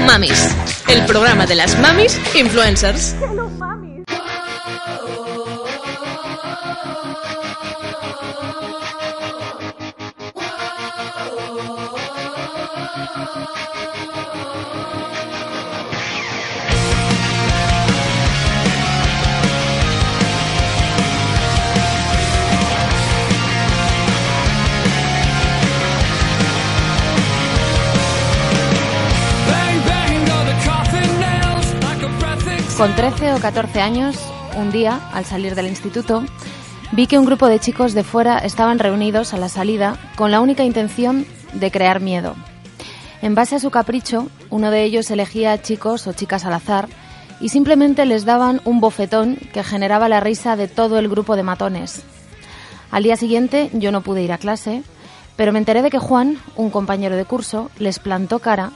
Hello Mamis, el programa de las mamis influencers. Con 13 o 14 años, un día, al salir del instituto, vi que un grupo de chicos de fuera estaban reunidos a la salida con la única intención de crear miedo. En base a su capricho, uno de ellos elegía chicos o chicas al azar y simplemente les daban un bofetón que generaba la risa de todo el grupo de matones. Al día siguiente yo no pude ir a clase, pero me enteré de que Juan, un compañero de curso, les plantó cara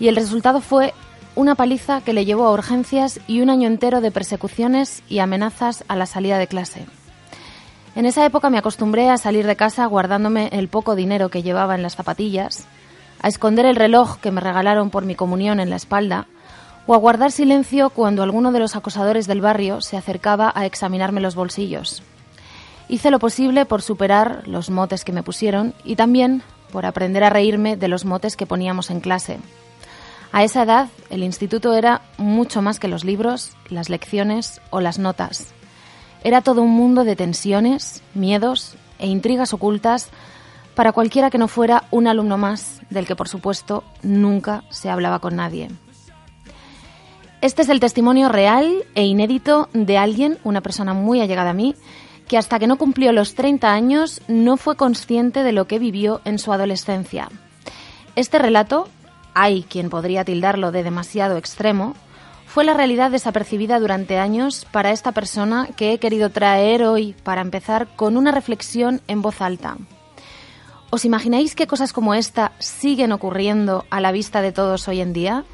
y el resultado fue una paliza que le llevó a urgencias y un año entero de persecuciones y amenazas a la salida de clase. En esa época me acostumbré a salir de casa guardándome el poco dinero que llevaba en las zapatillas, a esconder el reloj que me regalaron por mi comunión en la espalda, o a guardar silencio cuando alguno de los acosadores del barrio se acercaba a examinarme los bolsillos. Hice lo posible por superar los motes que me pusieron y también por aprender a reírme de los motes que poníamos en clase. A esa edad, el instituto era mucho más que los libros, las lecciones o las notas. Era todo un mundo de tensiones, miedos e intrigas ocultas para cualquiera que no fuera un alumno más, del que por supuesto nunca se hablaba con nadie. Este es el testimonio real e inédito de alguien, una persona muy allegada a mí, que hasta que no cumplió los 30 años no fue consciente de lo que vivió en su adolescencia. Este relato hay quien podría tildarlo de demasiado extremo, fue la realidad desapercibida durante años para esta persona que he querido traer hoy para empezar con una reflexión en voz alta. ¿Os imagináis que cosas como esta siguen ocurriendo a la vista de todos hoy en día?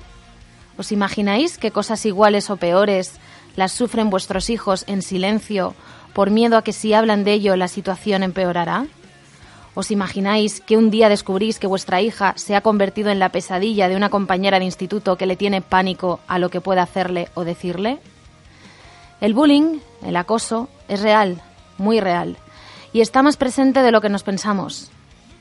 ¿Os imagináis que cosas iguales o peores las sufren vuestros hijos en silencio por miedo a que si hablan de ello la situación empeorará? ¿Os imagináis que un día descubrís que vuestra hija se ha convertido en la pesadilla de una compañera de instituto que le tiene pánico a lo que pueda hacerle o decirle? El bullying, el acoso, es real, muy real, y está más presente de lo que nos pensamos.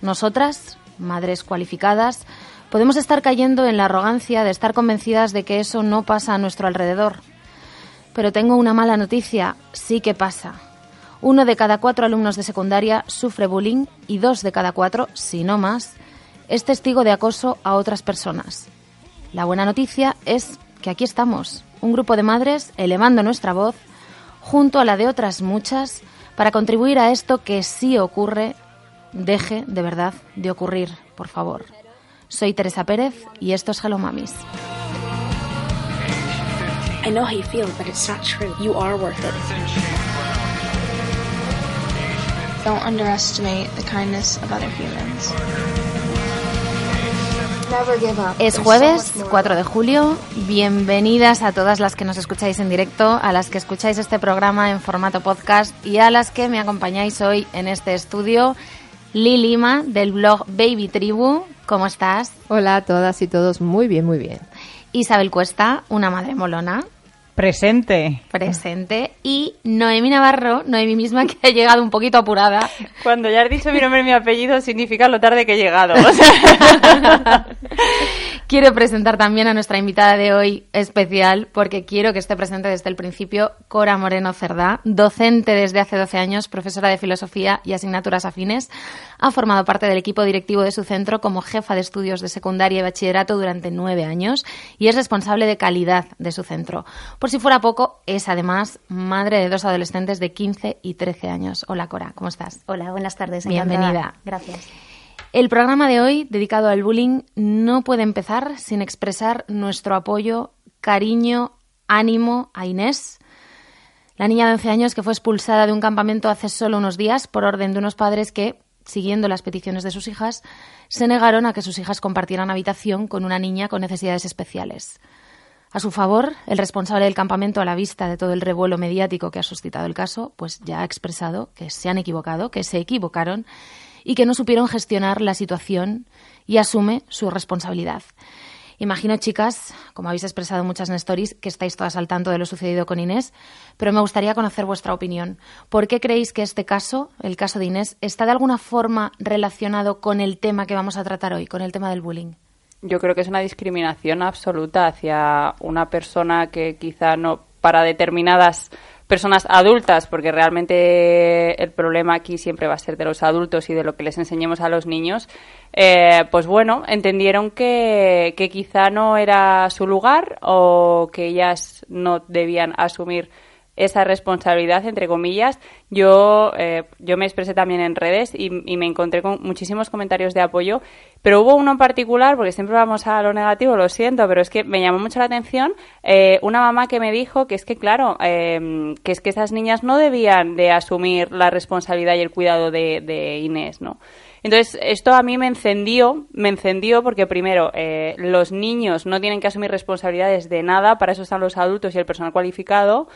Nosotras, madres cualificadas, podemos estar cayendo en la arrogancia de estar convencidas de que eso no pasa a nuestro alrededor. Pero tengo una mala noticia, sí que pasa. Uno de cada cuatro alumnos de secundaria sufre bullying y dos de cada cuatro, si no más, es testigo de acoso a otras personas. La buena noticia es que aquí estamos, un grupo de madres elevando nuestra voz junto a la de otras muchas para contribuir a esto que sí ocurre, deje de verdad de ocurrir, por favor. Soy Teresa Pérez y esto es Hello Mamis. I know how you feel, but it's not true. You are worth it. Don't underestimate the kindness of other humans. Es jueves 4 de julio. Bienvenidas a todas las que nos escucháis en directo, a las que escucháis este programa en formato podcast y a las que me acompañáis hoy en este estudio. Lilima del blog Baby Tribu, ¿cómo estás? Hola a todas y todos, muy bien, muy bien. Isabel Cuesta, una madre molona. Presente. Presente. Y Noemi Navarro, Noemi misma, que ha llegado un poquito apurada. Cuando ya has dicho mi nombre y mi apellido, significa lo tarde que he llegado. quiero presentar también a nuestra invitada de hoy especial, porque quiero que esté presente desde el principio, Cora Moreno Cerdá, docente desde hace 12 años, profesora de filosofía y asignaturas afines. Ha formado parte del equipo directivo de su centro como jefa de estudios de secundaria y bachillerato durante nueve años y es responsable de calidad de su centro. Por si fuera poco, es además madre de dos adolescentes de 15 y 13 años. Hola Cora, ¿cómo estás? Hola, buenas tardes. Bienvenida. Gracias. El programa de hoy, dedicado al bullying, no puede empezar sin expresar nuestro apoyo, cariño, ánimo a Inés, la niña de 11 años que fue expulsada de un campamento hace solo unos días por orden de unos padres que, siguiendo las peticiones de sus hijas, se negaron a que sus hijas compartieran habitación con una niña con necesidades especiales. A su favor, el responsable del campamento, a la vista de todo el revuelo mediático que ha suscitado el caso, pues ya ha expresado que se han equivocado, que se equivocaron y que no supieron gestionar la situación y asume su responsabilidad. Imagino, chicas, como habéis expresado muchas en stories, que estáis todas al tanto de lo sucedido con Inés, pero me gustaría conocer vuestra opinión. ¿Por qué creéis que este caso, el caso de Inés, está de alguna forma relacionado con el tema que vamos a tratar hoy, con el tema del bullying? Yo creo que es una discriminación absoluta hacia una persona que quizá no para determinadas personas adultas, porque realmente el problema aquí siempre va a ser de los adultos y de lo que les enseñemos a los niños, eh, pues bueno, entendieron que, que quizá no era su lugar o que ellas no debían asumir esa responsabilidad, entre comillas. Yo, eh, yo me expresé también en redes y, me encontré con muchísimos comentarios de apoyo, pero hubo uno en particular, porque siempre vamos a lo negativo, lo siento, pero es que me llamó mucho la atención eh, una mamá que me dijo que es que, claro, eh, que es que esas niñas no debían de asumir la responsabilidad y el cuidado de, de Inés, ¿no? Entonces, esto a mí me encendió, me encendió porque primero, eh, los niños no tienen que asumir responsabilidades de nada, para eso están los adultos y el personal cualificado.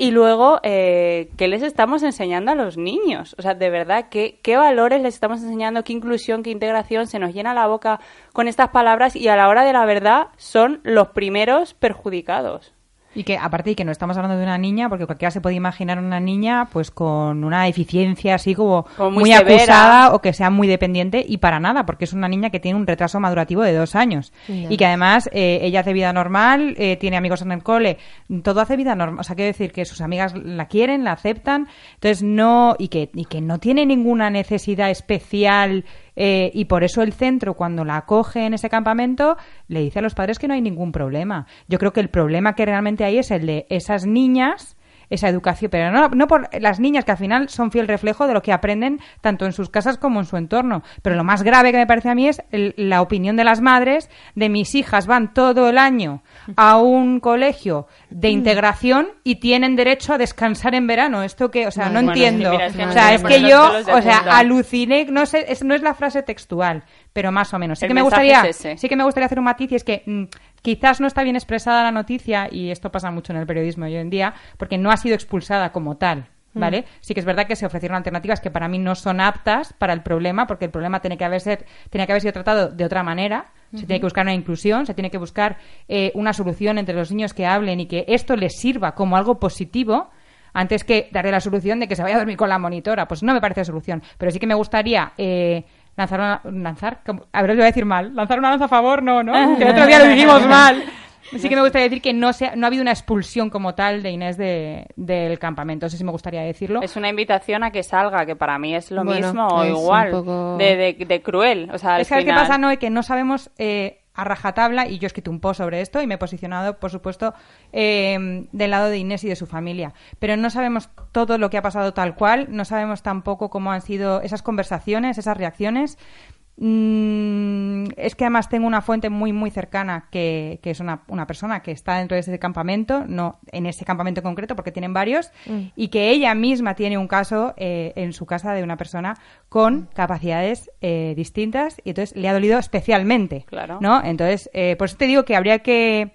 Y luego, eh, ¿qué les estamos enseñando a los niños? O sea, de verdad, ¿qué, ¿qué valores les estamos enseñando? ¿Qué inclusión, qué integración? Se nos llena la boca con estas palabras y a la hora de la verdad son los primeros perjudicados. Y que aparte de que no estamos hablando de una niña, porque cualquiera se puede imaginar una niña pues con una deficiencia así como, muy, acusada o que sea muy dependiente y para nada, porque es una niña que tiene un retraso madurativo de dos años. Y que además eh, ella hace vida normal, eh, tiene amigos en el cole, todo hace vida normal, o sea, quiere decir que sus amigas la quieren, la aceptan, entonces no, y que, y que no tiene ninguna necesidad especial eh, y por eso el centro, cuando la acoge en ese campamento, le dice a los padres que no hay ningún problema. Yo creo que el problema que realmente hay es el de esas niñas esa educación, pero no, no por las niñas que al final son fiel reflejo de lo que aprenden tanto en sus casas como en su entorno. Pero lo más grave que me parece a mí es la opinión de las madres de mis hijas van todo el año a un colegio de integración y tienen derecho a descansar en verano. Esto que, o sea, no, entiendo. o sea, es que yo, o sea, aluciné, no sé, es, no es la frase textual, pero más o menos. Sí que me gustaría, sí que me gustaría hacer un matiz y es que mm, quizás no está bien expresada la noticia y esto pasa mucho en el periodismo hoy en día porque no ha sido expulsada como tal. Mm. ¿Vale? Sí que es verdad que se ofrecieron alternativas que para mí no son aptas para el problema, porque el problema tiene que haber, tiene que haber sido tratado de otra manera. Se tiene que buscar una inclusión, se tiene que buscar eh, una solución entre los niños que hablen y que esto les sirva como algo positivo antes que darle la solución de que se vaya a dormir con la monitora. Pues no me parece solución. Pero sí que me gustaría eh, lanzar una, lanzar, a ver, os voy a decir mal, lanzar una lanza a favor, no, ¿no? Que el otro día lo dijimos mal. Sí que me gustaría decir que no, se, no ha habido una expulsión como tal de Inés de, del campamento. Eso sí me gustaría decirlo. Es una invitación a que salga, que para mí es lo mismo o igual. De, de, cruel. O sea, es que final... que pasa, no, que no sabemos eh, a rajatabla, y yo he escrito un post sobre esto y me he posicionado, por supuesto, eh, del lado de Inés y de su familia. Pero no sabemos todo lo que ha pasado tal cual, no sabemos tampoco cómo han sido esas conversaciones, esas reacciones. Mm, es que además tengo una fuente muy, muy cercana que, es una, una, persona que está dentro de ese campamento, no en ese campamento en concreto, porque tienen varios, mm. y que ella misma tiene un caso eh, en su casa de una persona con capacidades eh, distintas y entonces le ha dolido especialmente. Claro. ¿no? Entonces, eh, por eso te digo que habría que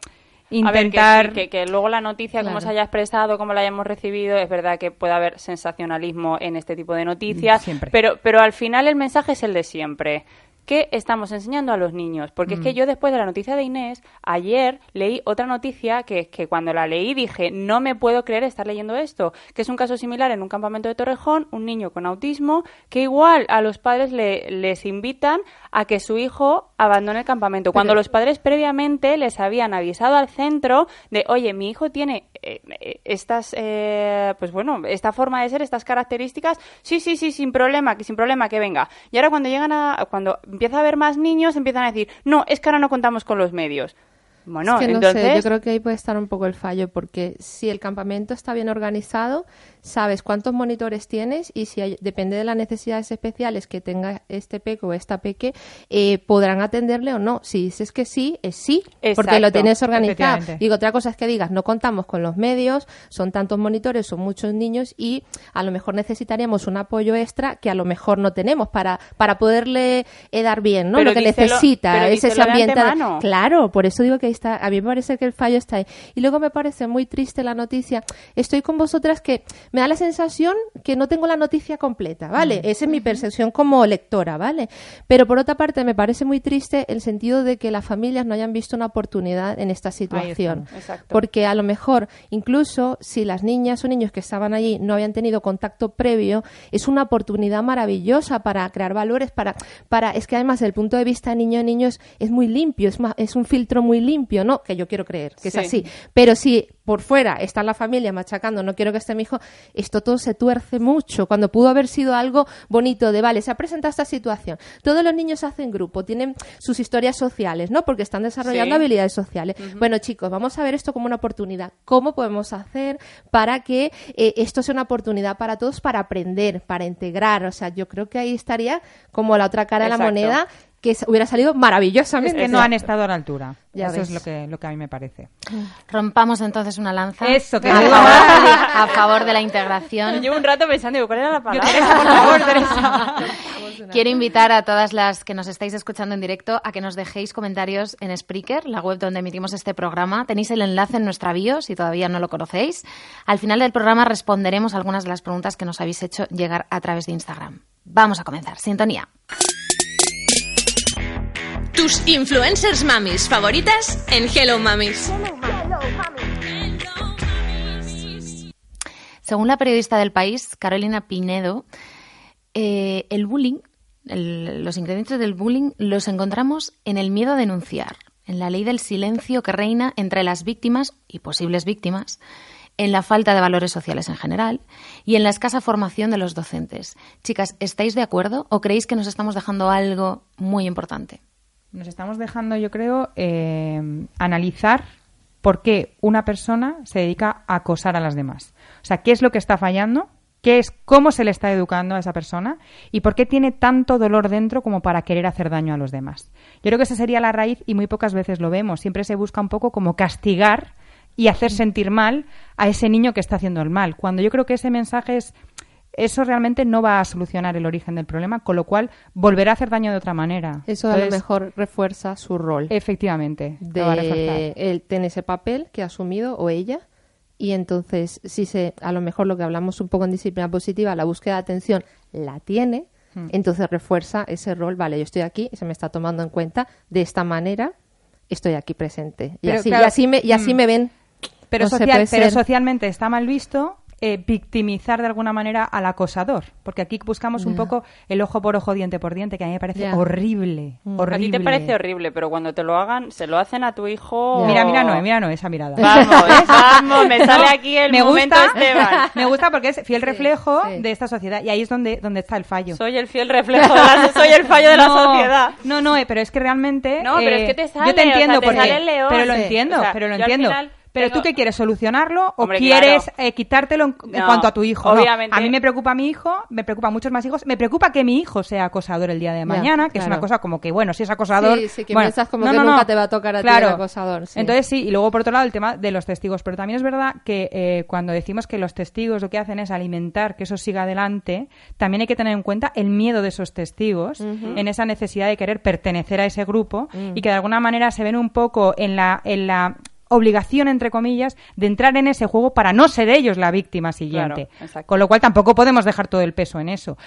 intentar... que, que, luego la noticia, como se haya expresado, como la hayamos recibido, es verdad que puede haber sensacionalismo en este tipo de noticias, pero, pero al final el mensaje es el de siempre. ¿Qué estamos enseñando a los niños? Porque es que mm. yo después de la noticia de Inés, ayer leí otra noticia que es que cuando la leí dije, no me puedo creer estar leyendo esto, que es un caso similar en un campamento de Torrejón, un niño con autismo, que igual a los padres le, les invitan a que su hijo abandone el campamento, cuando los padres previamente les habían avisado al centro de, oye, mi hijo tiene eh, eh, estas, eh, pues bueno, esta forma de ser, estas características, sí, sí, sí, sin problema, que sin problema, que venga. Y ahora cuando llegan a, cuando empieza a haber más niños, empiezan a decir, no, es que ahora no contamos con los medios. Bueno, es que no entonces... sé, yo creo que ahí puede estar un poco el fallo, porque si el campamento está bien organizado, sabes cuántos monitores tienes y si hay, depende de las necesidades especiales que tenga este peque o esta peque, eh, podrán atenderle o no. Si dices que sí, es sí, porque lo tienes organizado. Digo, otra cosa es que digas, no contamos con los medios, son tantos monitores, son muchos niños y a lo mejor necesitaríamos un apoyo extra que a lo mejor no tenemos para, para poderle eh, dar bien, ¿no? lo que necesita es ese ambiente. Claro, por eso digo que está, a mí me parece que el fallo está ahí. Y luego me parece muy triste la noticia. Estoy con vosotras que me da la sensación que no tengo la noticia completa, ¿vale? Mm. Esa es mi percepción como lectora, ¿vale? Pero por otra parte me parece muy triste el sentido de que las familias no hayan visto una oportunidad en esta situación. Porque a lo mejor, incluso si las niñas o niños que estaban allí no habían tenido contacto previo, es una oportunidad maravillosa para crear valores, para, para es que además desde el punto de vista niño a niño es, muy limpio, es, es un filtro muy limpio, ¿no? Que yo quiero creer que es así. Pero si por fuera está la familia machacando, no quiero que esté mi hijo, esto todo se tuerce mucho, cuando pudo haber sido algo bonito de, vale, se ha presentado esta situación, todos los niños hacen grupo, tienen sus historias sociales, ¿no? Porque están desarrollando habilidades sociales. Bueno, chicos, vamos a ver esto como una oportunidad. ¿Cómo podemos hacer para que eh, esto sea una oportunidad para todos para aprender, para integrar? O sea, yo creo que ahí estaría como la otra cara de la moneda que hubiera salido maravillosamente. Es que no han estado a la altura. Eso es lo que, lo que a mí me parece. Rompamos entonces una lanza. Eso, que a, favor, a favor de la integración. Llevo un rato pensando, ¿cuál era la palabra? por favor, Teresa. Quiero invitar a todas las que nos estáis escuchando en directo a que nos dejéis comentarios en Spreaker, la web donde emitimos este programa. Tenéis el enlace en nuestra bio si todavía no lo conocéis. Al final del programa responderemos algunas de las preguntas que nos habéis hecho llegar a través de Instagram. Vamos a comenzar. Sintonía. Tus influencers mamis favoritas en Hello Mamis. Según la periodista del país, Carolina Pinedo, eh, el bullying, los ingredientes del bullying los encontramos en el miedo a denunciar, en la ley del silencio que reina entre las víctimas y posibles víctimas, en la falta de valores sociales en general y en la escasa formación de los docentes. Chicas, ¿estáis de acuerdo o creéis que nos estamos dejando algo muy importante? Nos estamos dejando, yo creo, eh, analizar por qué una persona se dedica a acosar a las demás. O sea, qué es lo que está fallando, qué es cómo se le está educando a esa persona y por qué tiene tanto dolor dentro como para querer hacer daño a los demás. Yo creo que esa sería la raíz y muy pocas veces lo vemos. Siempre se busca un poco como castigar y hacer sentir mal a ese niño que está haciendo el mal. Cuando yo creo que ese mensaje es eso realmente no va a solucionar el origen del problema, con lo cual volverá a hacer daño de otra manera. Eso a lo mejor refuerza su rol. Efectivamente. De él tiene ese papel que ha asumido o ella y entonces si se a lo mejor lo que hablamos un poco en disciplina positiva, la búsqueda de atención la tiene, hmm. entonces refuerza ese rol, vale, yo estoy aquí, se me está tomando en cuenta de esta manera, estoy aquí presente. Y, así, y así, me, y así hmm. me ven. Pero, pero socialmente está mal visto eh, victimizar de alguna manera al acosador, porque aquí buscamos un poco el ojo por ojo, diente por diente, que a mí me parece horrible, horrible. A ti te parece horrible, pero cuando te lo hagan, se lo hacen a tu hijo. Mira, mira, no, mira, no, esa mirada. Vamos, vamos, me sale aquí el me momento gusta, Esteban. Me gusta porque es fiel reflejo de esta sociedad y ahí es donde, donde está el fallo. Soy el fiel reflejo, de la, soy el fallo de la sociedad. No, no, eh, pero es que realmente. No, pero es que te sale. Yo te entiendo, porque, león, pero lo entiendo, pero lo entiendo. Pero tú qué quieres solucionarlo o quieres eh, quitártelo en, cuanto a tu hijo. Obviamente. A mí me preocupa mi hijo, me preocupa muchos más hijos, me preocupa que mi hijo sea acosador el día de mañana, que es una cosa como que bueno, si es acosador, sí, sí, que piensas como que nunca te va a tocar a ti el acosador. Entonces sí, y luego por otro lado el tema de los testigos, pero también es verdad que eh, cuando decimos que los testigos lo que hacen es alimentar que eso siga adelante, también hay que tener en cuenta el miedo de esos testigos en esa necesidad de querer pertenecer a ese grupo y que de alguna manera se ven un poco en la en la obligación, entre comillas, de entrar en ese juego para no ser ellos la víctima siguiente. Con lo cual tampoco podemos dejar todo el peso en eso.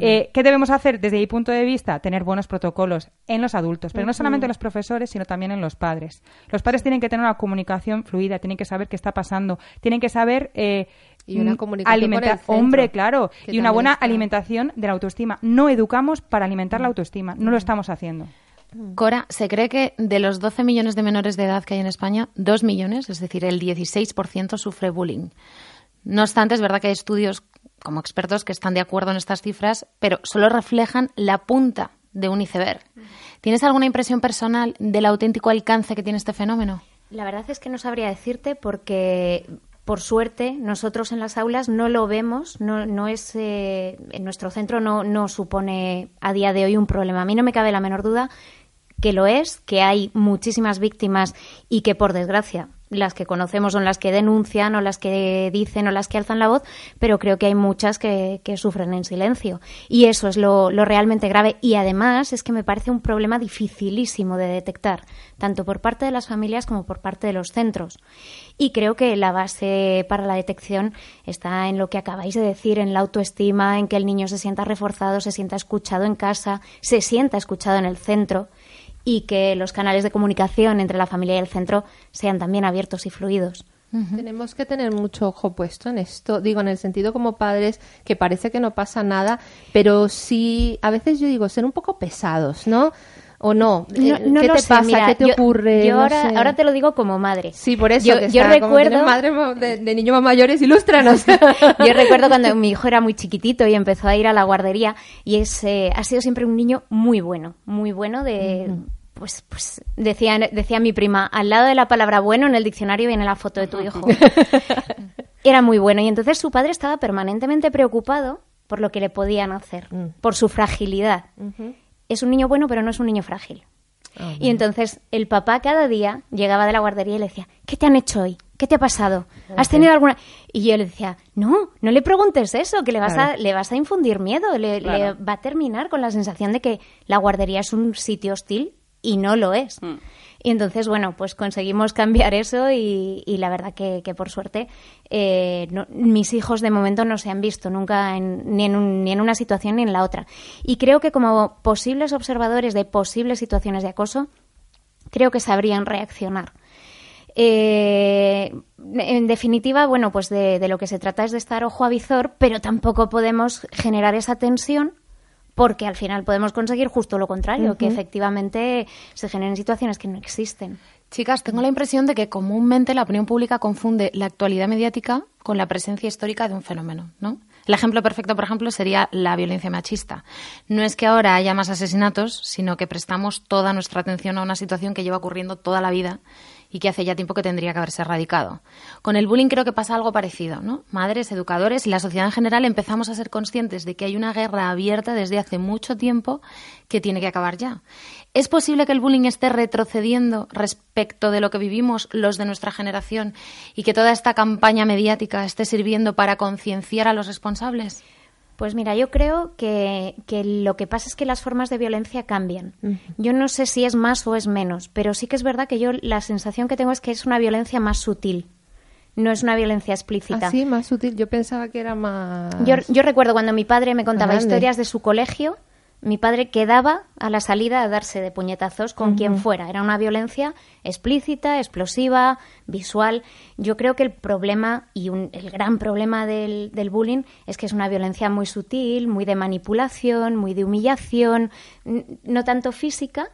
Eh, ¿Qué debemos hacer desde mi punto de vista? Tener buenos protocolos en los adultos, pero no solamente en los profesores, sino también en los padres. Los padres tienen que tener una comunicación fluida, tienen que saber qué está pasando, tienen que saber... Eh, y una comunicación hombre claro y una buena alimentación de la autoestima no educamos para alimentar la autoestima no lo estamos haciendo Cora, se cree que de los 12 millones de menores de edad que hay en España, 2 millones, es decir, el 16% sufre bullying. No obstante, es verdad que hay estudios como expertos que están de acuerdo en estas cifras, pero solo reflejan la punta de un iceberg. ¿Tienes alguna impresión personal del auténtico alcance que tiene este fenómeno? La verdad es que no sabría decirte porque por suerte, nosotros en las aulas no lo vemos, no, es, eh, en nuestro centro no, no supone a día de hoy un problema. A mí no me cabe la menor duda que lo es, que hay muchísimas víctimas y que, por desgracia, las que conocemos son las que denuncian o las que dicen o las que alzan la voz, pero creo que hay muchas que, sufren en silencio. Y eso es lo, realmente grave. Y además es que me parece un problema dificilísimo de detectar, tanto por parte de las familias como por parte de los centros. Y creo que la base para la detección está en lo que acabáis de decir, en la autoestima, en que el niño se sienta reforzado, se sienta escuchado en casa, se sienta escuchado en el centro y que los canales de comunicación entre la familia y el centro sean también abiertos y fluidos. Tenemos que tener mucho ojo puesto en esto, digo, en el sentido como padres que parece que no pasa nada, pero sí, a veces yo digo, ser un poco pesados, ¿no? ¿O no? no, eh, ¿Qué te pasa? ¿Qué te ocurre? Yo ahora, ahora, te lo digo como madre. Sí, por eso. Yo, recuerdo. madre de, niños más mayores, ilústranos. yo recuerdo cuando mi hijo era muy chiquitito y empezó a ir a la guardería y es, eh, ha sido siempre un niño muy bueno, muy bueno de pues, pues decía, decía mi prima, al lado de la palabra bueno en el diccionario viene la foto de tu hijo. Era muy bueno y entonces su padre estaba permanentemente preocupado por lo que le podían hacer, mm. por su fragilidad. Es un niño bueno, pero no es un niño frágil. Ah, y entonces el papá cada día llegaba de la guardería y le decía, ¿qué te han hecho hoy? ¿Qué te ha pasado? ¿Has tenido alguna...? Y yo le decía, no, no le preguntes eso, que le vas, a, le vas a infundir miedo, le, le, va a terminar con la sensación de que la guardería es un sitio hostil y no lo es. Mm. Y entonces, bueno, pues conseguimos cambiar eso y, la verdad que, por suerte eh, mis hijos de momento no se han visto nunca en ni en una situación ni en la otra. Y creo que como posibles observadores de posibles situaciones de acoso, creo que sabrían reaccionar. Eh, en definitiva, bueno, pues de, de, lo que se trata es de estar ojo a visor, pero tampoco podemos generar esa tensión porque al final podemos conseguir justo lo contrario, que efectivamente se generen situaciones que no existen. Chicas, tengo la impresión de que comúnmente la opinión pública confunde la actualidad mediática con la presencia histórica de un fenómeno, ¿no? El ejemplo perfecto, por ejemplo, sería la violencia machista. No es que ahora haya más asesinatos, sino que prestamos toda nuestra atención a una situación que lleva ocurriendo toda la vida y que hace ya tiempo que tendría que haberse erradicado. Con el bullying creo que pasa algo parecido, ¿no? Madres, educadores y la sociedad en general empezamos a ser conscientes de que hay una guerra abierta desde hace mucho tiempo que tiene que acabar ya. ¿Es posible que el bullying esté retrocediendo respecto de lo que vivimos los de nuestra generación y que toda esta campaña mediática esté sirviendo para concienciar a los responsables? Pues mira, yo creo que, lo que pasa es que las formas de violencia cambian. Yo no sé si es más o es menos, pero sí que es verdad que yo la sensación que tengo es que es una violencia más sutil. No es una violencia explícita. ¿Ah, sí, más sutil. Yo pensaba que era más. Yo, yo recuerdo cuando mi padre me contaba historias de su colegio mi padre quedaba a la salida a darse de puñetazos con quien fuera. Era una violencia explícita, explosiva, visual. Yo creo que el problema y el gran problema del, del, bullying es que es una violencia muy sutil, muy de manipulación, muy de humillación, no tanto física,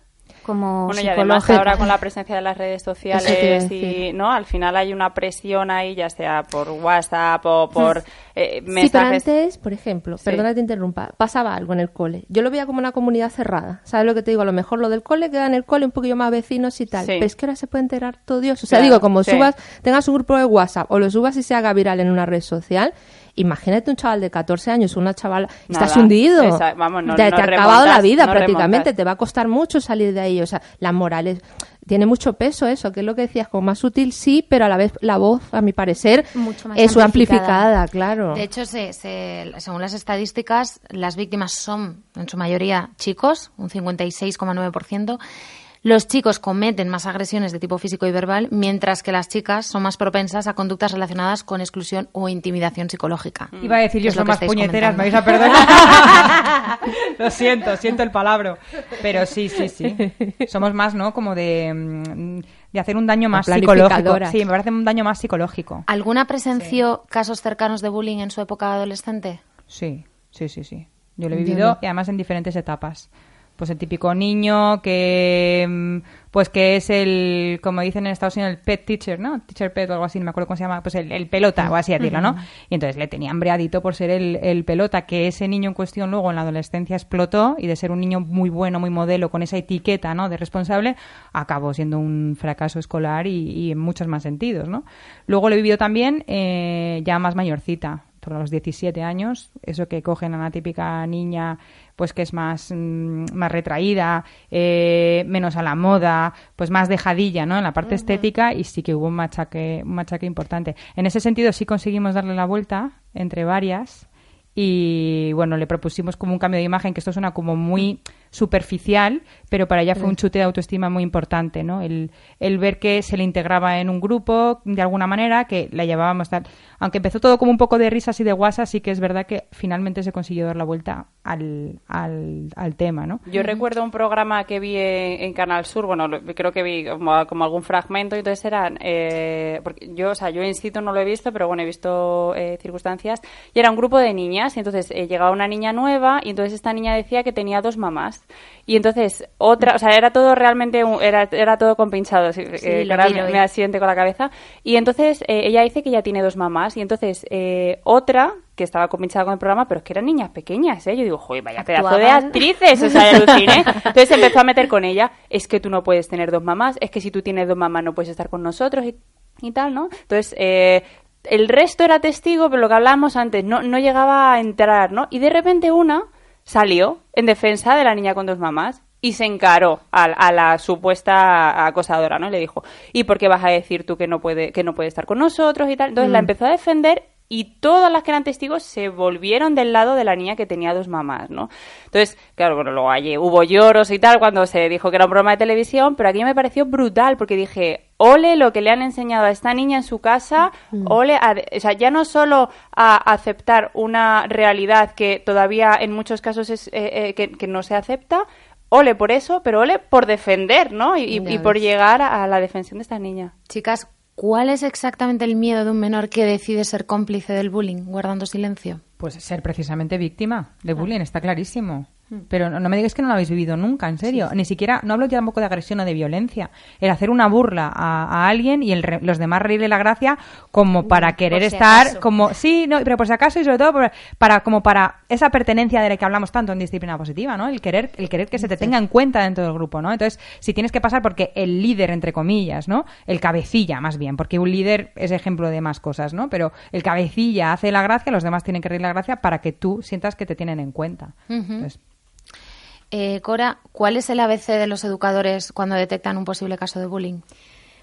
como bueno, y además ahora con la presencia de las redes sociales y no al final hay una presión ahí ya sea por WhatsApp o por eh, mensajes sí, pero antes por ejemplo perdona que te interrumpa pasaba algo en el cole. Yo lo veía como una comunidad cerrada. Sabes lo que te digo a lo mejor lo del cole queda en el cole un poquillo más vecinos y tal. Pero es que ahora se puede enterar todo Dios. O sea digo como subas tengas un grupo de WhatsApp o lo subas y se haga viral en una red social Imagínate un chaval de 14 años, una chavala, estás hundido. vamos, no, te, ha acabado la vida prácticamente, te va a costar mucho salir de ahí. O sea, las morales tiene mucho peso eso, que es lo que decías, como más sutil sí, pero a la vez la voz, a mi parecer, es amplificada. claro. De hecho, según las estadísticas, las víctimas son en su mayoría chicos, un 56,9%, los chicos cometen más agresiones de tipo físico y verbal, mientras que las chicas son más propensas a conductas relacionadas con exclusión o intimidación psicológica. Mm. Iba a decir yo soy más puñeteras, me vais a perdonar. lo siento, siento el palabro. Pero sí, sí, sí. Somos más, ¿no? Como de, mm, de hacer un daño más psicológico. Sí, me parece un daño más psicológico. ¿Alguna presenció casos cercanos de bullying en su época adolescente? Sí, sí, sí, sí. Yo lo he vivido y además en diferentes etapas Pues el típico niño que mm, pues que es el, como dicen en Estados Unidos, el pet teacher, ¿no? Teacher pet o algo así, no me acuerdo cómo se llama, pues el, pelota, o así decirlo, ¿no? Y entonces le tenía hambreadito por ser el, el, pelota, que ese niño en cuestión luego en la adolescencia explotó y de ser un niño muy bueno, muy modelo, con esa etiqueta, ¿no? De responsable, acabó siendo un fracaso escolar y, en muchos más sentidos, ¿no? Luego lo he vivido también eh, ya más mayorcita, por los 17 años, eso que cogen a una típica niña pues que es más, mm, más retraída, eh, menos a la moda, pues más dejadilla, ¿no? En la parte estética y sí que hubo un machaque, un machaque importante. En ese sentido sí conseguimos darle la vuelta entre varias y bueno, le propusimos como un cambio de imagen, que esto suena como muy superficial, pero para ella fue un chute de autoestima muy importante, ¿no? El, el ver que se le integraba en un grupo de alguna manera, que la llevábamos tal. Aunque empezó todo como un poco de risas y de guasas, sí que es verdad que finalmente se consiguió dar la vuelta al, al, tema, ¿no? Yo recuerdo un programa que vi en, Canal Sur, bueno, creo que vi como, algún fragmento, y entonces eran, eh, porque yo, o sea, yo en sitio no lo he visto, pero bueno, he visto eh, circunstancias, y era un grupo de niñas, y entonces eh, llegaba una niña nueva, y entonces esta niña decía que tenía dos mamás. Y entonces, otra, o sea, era todo realmente, era, era todo compinchado, sí, eh, me asiente con la cabeza. Y entonces eh, ella dice que ya tiene dos mamás, y entonces eh, otra que estaba compinchada con el programa, pero es que eran niñas pequeñas, ¿eh? Yo digo, joder, vaya pedazo de actrices, o sea, aluciné. Entonces empezó a meter con ella, es que tú no puedes tener dos mamás, es que si tú tienes dos mamás no puedes estar con nosotros y, y tal, ¿no? Entonces, eh, el resto era testigo, pero lo que hablábamos antes, no, no llegaba a entrar, ¿no? Y de repente una salió en defensa de la niña con dos mamás y se encaró a, la supuesta acosadora, ¿no? le dijo, ¿y por qué vas a decir tú que no puede, que no puede estar con nosotros y tal? Entonces la mm. empezó a defender y todas las que eran testigos se volvieron del lado de la niña que tenía dos mamás, ¿no? Entonces, claro, bueno, luego allí hubo lloros y tal cuando se dijo que era un programa de televisión, pero aquí me pareció brutal porque dije, ole lo que le han enseñado a esta niña en su casa, mm. ole, o sea, ya no solo a aceptar una realidad que todavía en muchos casos es eh, eh, que, no se acepta, ole por eso, pero ole por defender, ¿no? Y, y por llegar a la defensión de esta niña. Chicas, ¿Cuál es exactamente el miedo de un menor que decide ser cómplice del bullying, guardando silencio? Pues ser precisamente víctima de bullying, está clarísimo. Pero no, me digas que no lo habéis vivido nunca, en serio. Ni siquiera, no hablo ya tampoco de agresión o de violencia. El hacer una burla a, alguien y los demás reírle la gracia como para querer estar, como, sí, no, pero por si acaso y sobre todo para, como para esa pertenencia de la que hablamos tanto en disciplina positiva, ¿no? El querer, el querer que se te tenga en cuenta dentro del grupo, ¿no? Entonces, si tienes que pasar porque el líder, entre comillas, ¿no? El cabecilla, más bien, porque un líder es ejemplo de más cosas, ¿no? Pero el cabecilla hace la gracia, los demás tienen que reír la gracia para que tú sientas que te tienen en cuenta. Entonces, eh, Cora, ¿cuál es el ABC de los educadores cuando detectan un posible caso de bullying?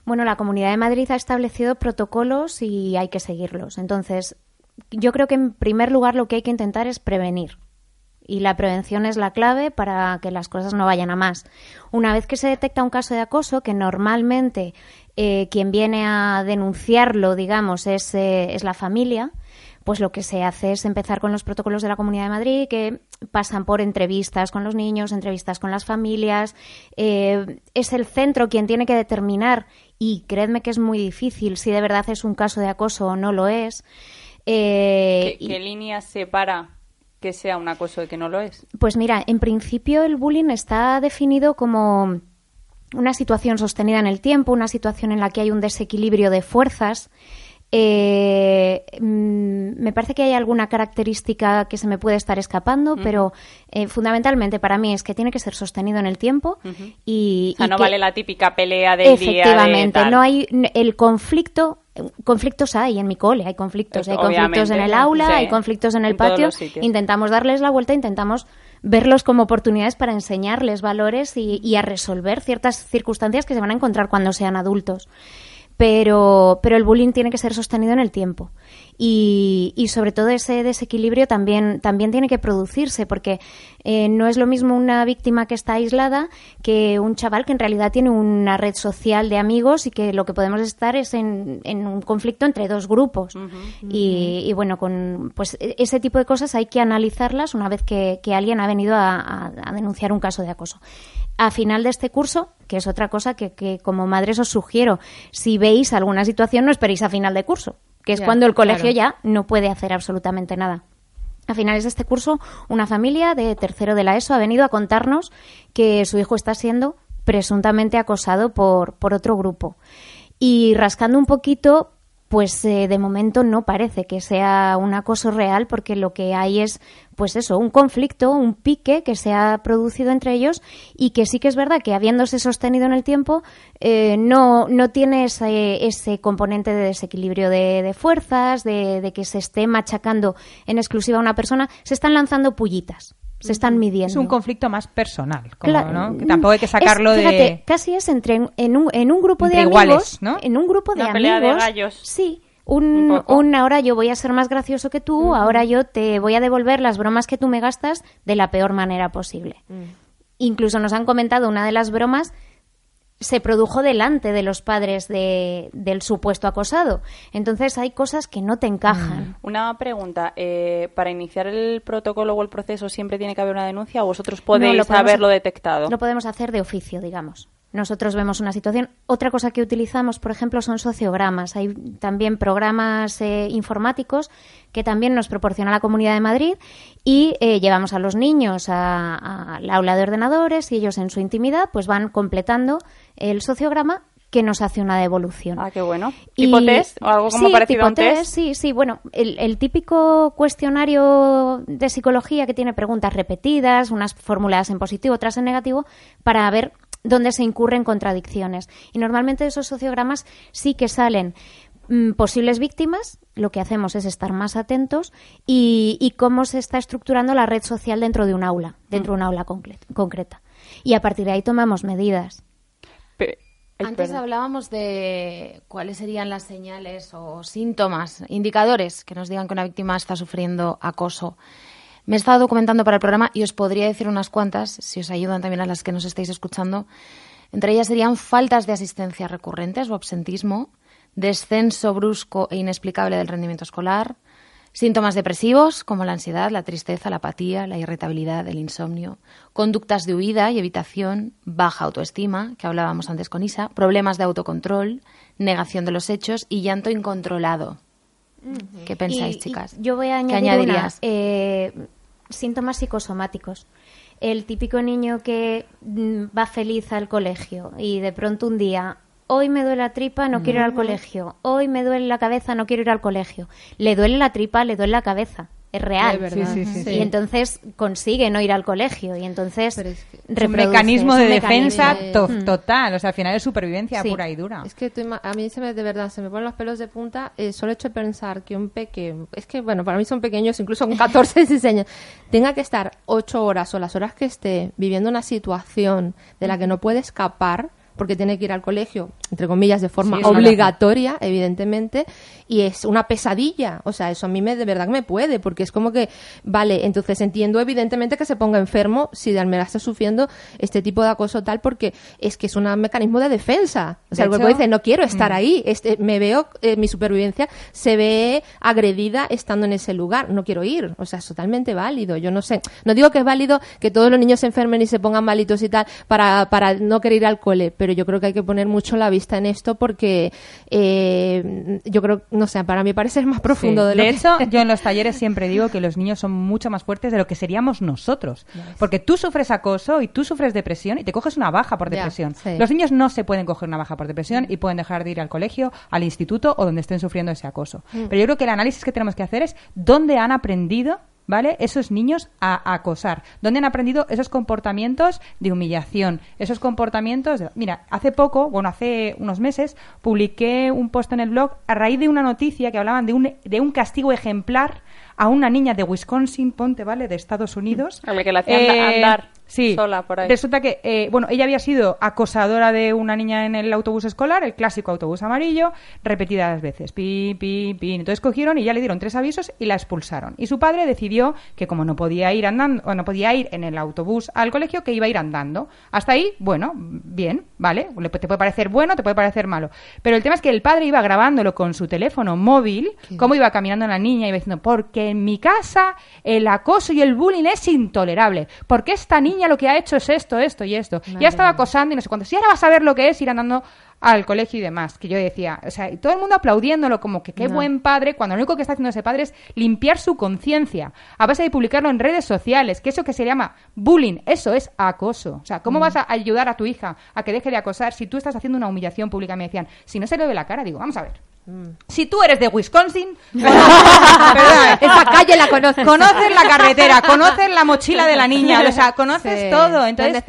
Bueno, la Comunidad de Madrid ha establecido protocolos y hay que seguirlos. Entonces, yo creo que en primer lugar lo que hay que intentar es prevenir. Y la prevención es la clave para que las cosas no vayan a más. Una vez que se detecta un caso de acoso, que normalmente eh, quien viene a denunciarlo, digamos, es, eh, es la familia, pues lo que se hace es empezar con los protocolos de la Comunidad de Madrid que pasan por entrevistas con los niños, entrevistas con las familias. Eh, es el centro quien tiene que determinar, y creedme que es muy difícil, si de verdad es un caso de acoso o no lo es. Eh, ¿Qué, línea separa que sea un acoso y que no lo es? Pues mira, en principio el bullying está definido como una situación sostenida en el tiempo, una situación en la que hay un desequilibrio de fuerzas eh, mm, me parece que hay alguna característica que se me puede estar escapando, pero eh, fundamentalmente para mí es que tiene que ser sostenido en el tiempo y, o sea, no vale la típica pelea del efectivamente, no hay el conflicto conflictos hay en mi cole, hay conflictos, hay conflictos en el aula, hay conflictos en el patio. Intentamos darles la vuelta, intentamos verlos como oportunidades para enseñarles valores y a resolver ciertas circunstancias que se van a encontrar cuando sean adultos pero, pero el bullying tiene que ser sostenido en el tiempo. Y, y sobre todo ese desequilibrio también, también tiene que producirse, porque eh, no es lo mismo una víctima que está aislada que un chaval que en realidad tiene una red social de amigos y que lo que podemos estar es en, en un conflicto entre dos grupos. Y, y, bueno, con pues e, ese tipo de cosas hay que analizarlas una vez que, que alguien ha venido a, a denunciar un caso de acoso. A final de este curso, que es otra cosa que, como madres os sugiero, si veis alguna situación no esperéis a final de curso, que es cuando el colegio ya no puede hacer absolutamente nada. A finales de este curso, una familia de tercero de la ESO ha venido a contarnos que su hijo está siendo presuntamente acosado por, por otro grupo. Y rascando un poquito, pues eh, de momento no parece que sea un acoso real porque lo que hay es pues eso, un conflicto, un pique que se ha producido entre ellos y que sí que es verdad que habiéndose sostenido en el tiempo eh, no, no tiene ese, ese componente de desequilibrio de, fuerzas, de, de, que se esté machacando en exclusiva a una persona, se están lanzando pullitas se están midiendo. Es un conflicto más personal, ¿no? Que tampoco hay que sacarlo de... casi es entre en un, en un grupo de amigos, ¿no? En un grupo de Una amigos. Pelea de gallos. Sí. Un, un, ahora yo voy a ser más gracioso que tú, ahora yo te voy a devolver las bromas que tú me gastas de la peor manera posible. Incluso nos han comentado una de las bromas se produjo delante de los padres de, del supuesto acosado. Entonces hay cosas que no te encajan. Mm. Una pregunta, eh, ¿para iniciar el protocolo o el proceso siempre tiene que haber una denuncia o vosotros podéis haberlo detectado? Lo podemos hacer de oficio, digamos. Nosotros vemos una situación. Otra cosa que utilizamos, por ejemplo, son sociogramas. Hay también programas eh, informáticos que también nos proporciona la Comunidad de Madrid y eh, llevamos a los niños al aula de ordenadores y ellos en su intimidad pues van completando el sociograma que nos hace una devolución. Ah, qué bueno. ¿Tipo test o algo como parecido a un test? Sí, sí, bueno, el, el, típico cuestionario de psicología que tiene preguntas repetidas, unas formuladas en positivo, otras en negativo, para ver dónde se incurren contradicciones. Y normalmente esos sociogramas sí que salen mm, posibles víctimas, lo que hacemos es estar más atentos y, cómo se está estructurando la red social dentro de un aula, dentro de un aula concreta. Y a partir de ahí tomamos medidas. Antes hablábamos de cuáles serían las señales o síntomas, indicadores que nos digan que una víctima está sufriendo acoso. Me he estado documentando para el programa y os podría decir unas cuantas, si os ayudan también a las que nos estáis escuchando. Entre ellas serían faltas de asistencia recurrentes o absentismo, descenso brusco e inexplicable del rendimiento escolar, Síntomas depresivos como la ansiedad, la tristeza, la apatía, la irritabilidad, el insomnio, conductas de huida y evitación, baja autoestima, que hablábamos antes con Isa, problemas de autocontrol, negación de los hechos y llanto incontrolado. ¿Qué pensáis, chicas? yo voy a añadir eh, síntomas psicosomáticos. El típico niño que mm, va feliz al colegio y de pronto un día hoy me duele la tripa, no quiero ir al colegio, hoy me duele la cabeza, no quiero ir al colegio. Le duele la tripa, le duele la cabeza. Es real. y entonces consigue no ir al colegio y entonces es un mecanismo de defensa mm. total, o sea, al final es supervivencia pura y dura. Es que a mí se me de verdad se me ponen los pelos de punta eh, solo hecho pensar que un peque, es que bueno, para mí son pequeños, incluso con 14 16 años, tenga que estar 8 horas o las horas que esté viviendo una situación de la que no puede escapar porque tiene que ir al colegio, entre comillas, de forma obligatoria, evidentemente, y es una pesadilla. O sea, eso a mí me, de verdad me puede, porque es como que, vale, entonces entiendo evidentemente que se ponga enfermo si de almera está sufriendo este tipo de acoso tal, porque es que es un mecanismo de defensa. O sea, el cuerpo dice, no quiero estar mm. ahí, este, me veo, eh, mi supervivencia se ve agredida estando en ese lugar, no quiero ir. O sea, es totalmente válido. Yo no sé, no digo que es válido que todos los niños se enfermen y se pongan malitos y tal para, para no querer ir al cole, pero yo creo que hay que poner mucho la vista en esto porque eh, yo creo, no sé, para mí parece más profundo de lo De hecho, yo en los talleres siempre digo que los niños son mucho más fuertes de lo que seríamos nosotros. Porque tú sufres acoso y tú sufres depresión y te coges una baja por depresión. Los niños no se pueden coger una baja por depresión y pueden dejar de ir al colegio, al instituto o donde estén sufriendo ese acoso. Mm. Pero yo creo que el análisis que tenemos que hacer es dónde han aprendido ¿vale? Esos niños a, acosar. ¿Dónde han aprendido esos comportamientos de humillación? Esos comportamientos de... Mira, hace poco, bueno, hace unos meses, publiqué un post en el blog a raíz de una noticia que hablaban de un, de un castigo ejemplar a una niña de Wisconsin, ponte, ¿vale? De Estados Unidos. Que la hacían andar sí, sola por ahí. Resulta que, eh, bueno, ella había sido acosadora de una niña en el autobús escolar, el clásico autobús amarillo, repetidas veces. Pi, pi, pi. Entonces cogieron y ya le dieron tres avisos y la expulsaron. Y su padre decidió que como no podía ir andando, o no podía ir en el autobús al colegio, que iba a ir andando. Hasta ahí, bueno, bien, ¿vale? Te puede parecer bueno, te puede parecer malo. Pero el tema es que el padre iba grabándolo con su teléfono móvil, cómo iba caminando la niña, y iba diciendo, porque en mi casa el acoso y el bullying es intolerable. Porque esta niña lo que ha hecho es esto, esto y esto. ya estaba acosando y no sé cuánto. Si ahora vas a ver lo que es ir andando al colegio y demás, que yo decía, o sea, y todo el mundo aplaudiéndolo como que qué buen padre, cuando lo único que está haciendo ese padre es limpiar su conciencia a base de publicarlo en redes sociales, que eso que se llama bullying, eso es acoso. O sea, ¿cómo mm. vas a ayudar a tu hija a que deje de acosar si tú estás haciendo una humillación pública? Me decían, si no se le ve la cara, digo, vamos a ver. Si tú eres de Wisconsin, esa calle la conoces. Conoces la carretera, conoces la mochila de la niña, o sea, conoces todo. Entonces,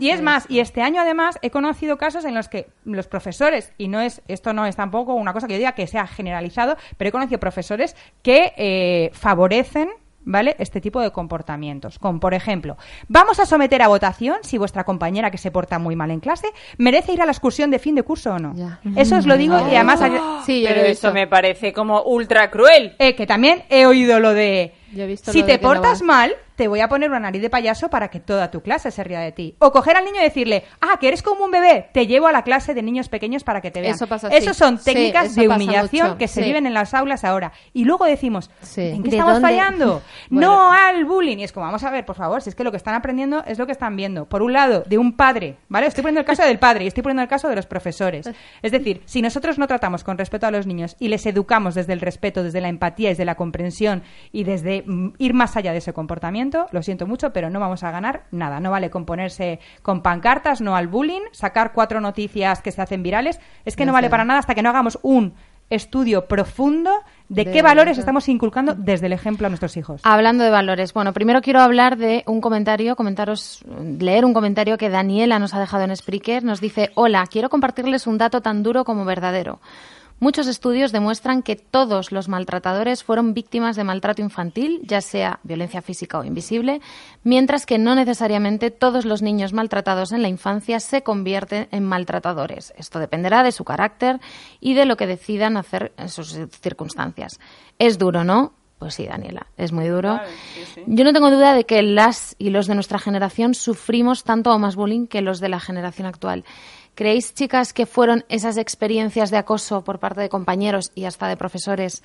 y es más, y este año además he conocido casos en los que los profesores, y no es, esto no es tampoco una cosa que yo diga que sea generalizado, pero he conocido profesores que eh, favorecen ¿vale? Este tipo de comportamientos. Como por ejemplo, vamos a someter a votación si vuestra compañera que se porta muy mal en clase merece ir a la excursión de fin de curso o no. Eso os lo digo y además... Sí, pero eso me parece como ultra cruel. Eh, que también he oído lo de... si te portas mal, te voy a poner una nariz de payaso para que toda tu clase se ría de ti. O coger al niño y decirle, ah, que eres como un bebé, te llevo a la clase de niños pequeños para que te vean. Eso pasa Esas son técnicas de humillación que se viven en las aulas ahora. Y luego decimos, ¿en qué estamos fallando? No al bullying. Y es como, vamos a ver, por favor, si es que lo que están aprendiendo es lo que están viendo. Por un lado, de un padre, ¿vale? Estoy poniendo el caso del padre y estoy poniendo el caso de los profesores. Es decir, si nosotros no tratamos con respeto a los niños y les educamos desde el respeto, desde la empatía, desde la comprensión y desde mm, ir más allá de ese comportamiento, lo siento mucho, pero no vamos a ganar nada. No vale con ponerse con pancartas, no al bullying, sacar cuatro noticias que se hacen virales. Es que no, vale para nada hasta que no hagamos un estudio profundo de, qué valores estamos inculcando desde el ejemplo a nuestros hijos. Hablando de valores, bueno, primero quiero hablar de un comentario, comentaros, leer un comentario que Daniela nos ha dejado en Spreaker. Nos dice, hola, quiero compartirles un dato tan duro como verdadero. Muchos estudios demuestran que todos los maltratadores fueron víctimas de maltrato infantil, ya sea violencia física o invisible, mientras que no necesariamente todos los niños maltratados en la infancia se convierten en maltratadores. Esto dependerá de su carácter y de lo que decidan hacer en sus circunstancias. Es duro, ¿no? Pues sí, Daniela, es muy duro. Yo no tengo duda de que las y los de nuestra generación sufrimos tanto o más bullying que los de la generación actual. ¿Creéis, chicas, que fueron esas experiencias de acoso por parte de compañeros y hasta de profesores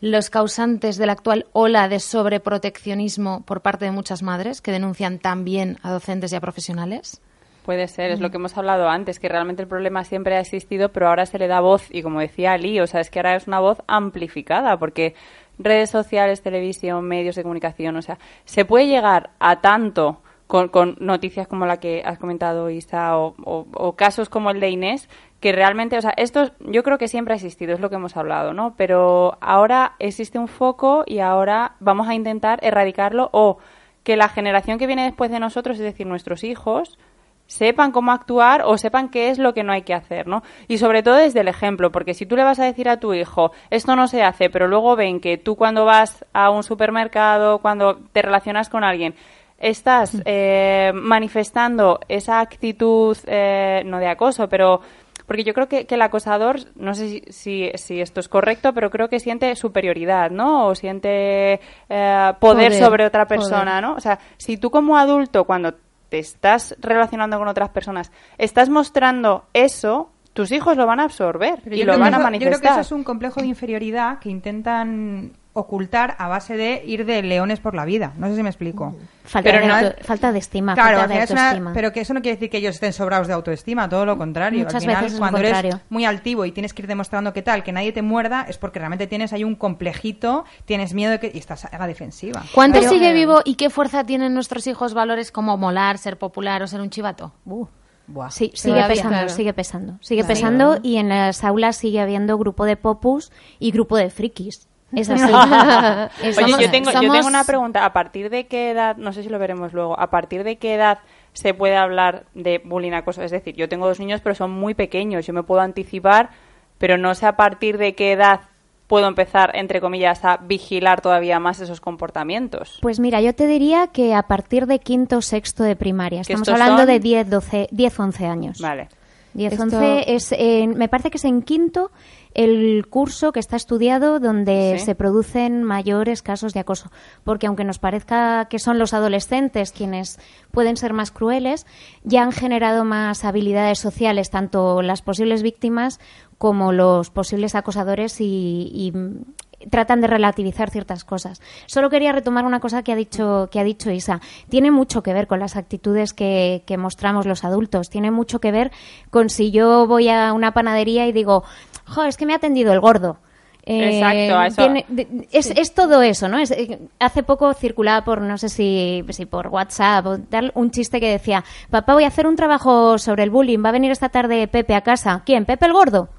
los causantes de la actual ola de sobreproteccionismo por parte de muchas madres que denuncian también a docentes y a profesionales? Puede ser, es lo que hemos hablado antes, que realmente el problema siempre ha existido, pero ahora se le da voz, y como decía Ali, o sea, es que ahora es una voz amplificada, porque redes sociales, televisión, medios de comunicación, o sea, se puede llegar a tanto con, noticias como la que has comentado, Isa, o, casos como el de Inés, que realmente, o sea, esto yo creo que siempre ha existido, es lo que hemos hablado, ¿no? Pero ahora existe un foco y ahora vamos a intentar erradicarlo o que la generación que viene después de nosotros, es decir, nuestros hijos, sepan cómo actuar o sepan qué es lo que no hay que hacer, ¿no? Y sobre todo desde el ejemplo, porque si tú le vas a decir a tu hijo, esto no se hace, pero luego ven que tú cuando vas a un supermercado, cuando te relacionas con alguien, estás eh, manifestando esa actitud, eh, no de acoso, pero porque yo creo que, el acosador, no sé si, si, esto es correcto, pero creo que siente superioridad, ¿no? O siente eh, poder, sobre otra persona, ¿no? O sea, si tú como adulto, cuando te estás relacionando con otras personas, estás mostrando eso, tus hijos lo van a absorber y lo van a manifestar. Yo creo que eso es un complejo de inferioridad que intentan ocultar a base de ir de leones por la vida. No sé si me explico. Falta, de, falta de estima. Claro, pero que eso no quiere decir que ellos estén sobrados de autoestima, todo lo contrario. Muchas al final, veces cuando eres muy altivo y tienes que ir demostrando que tal, que nadie te muerda, es porque realmente tienes ahí un complejito, tienes miedo de que y estás a la defensiva. ¿Cuánto sigue vivo y qué fuerza tienen nuestros hijos valores como molar, ser popular o ser un chivato? Uh. Sí, sigue pesando, sigue pesando, sigue pesando y en las aulas sigue habiendo grupo de popus y grupo de frikis. Es así. Oye, yo tengo, yo tengo una pregunta. ¿A partir de qué edad, no sé si lo veremos luego, a partir de qué edad se puede hablar de bullying acoso? Es decir, yo tengo dos niños, pero son muy pequeños. Yo me puedo anticipar, pero no sé a partir de qué edad puedo empezar, entre comillas, a vigilar todavía más esos comportamientos? Pues mira, yo te diría que a partir de quinto o sexto de primaria. Estamos hablando de 10, 12, 10, 11 años. Vale. 10, 11 es, me parece que es en quinto el curso que está estudiado donde se producen mayores casos de acoso. Porque aunque nos parezca que son los adolescentes quienes pueden ser más crueles, ya han generado más habilidades sociales, tanto las posibles víctimas como los posibles acosadores y, tratan de relativizar ciertas cosas. Solo quería retomar una cosa que ha dicho, que ha dicho Isa. Tiene mucho que ver con las actitudes que, que mostramos los adultos. Tiene mucho que ver con si yo voy a una panadería y digo, jo, es que me ha atendido el gordo. Exacto, eh, es, es, todo eso, ¿no? Es, eh, hace poco circulaba por, no sé si, si por WhatsApp, o tal, un chiste que decía, papá, voy a hacer un trabajo sobre el bullying, va a venir esta tarde Pepe a casa. ¿Quién? ¿Pepe el gordo?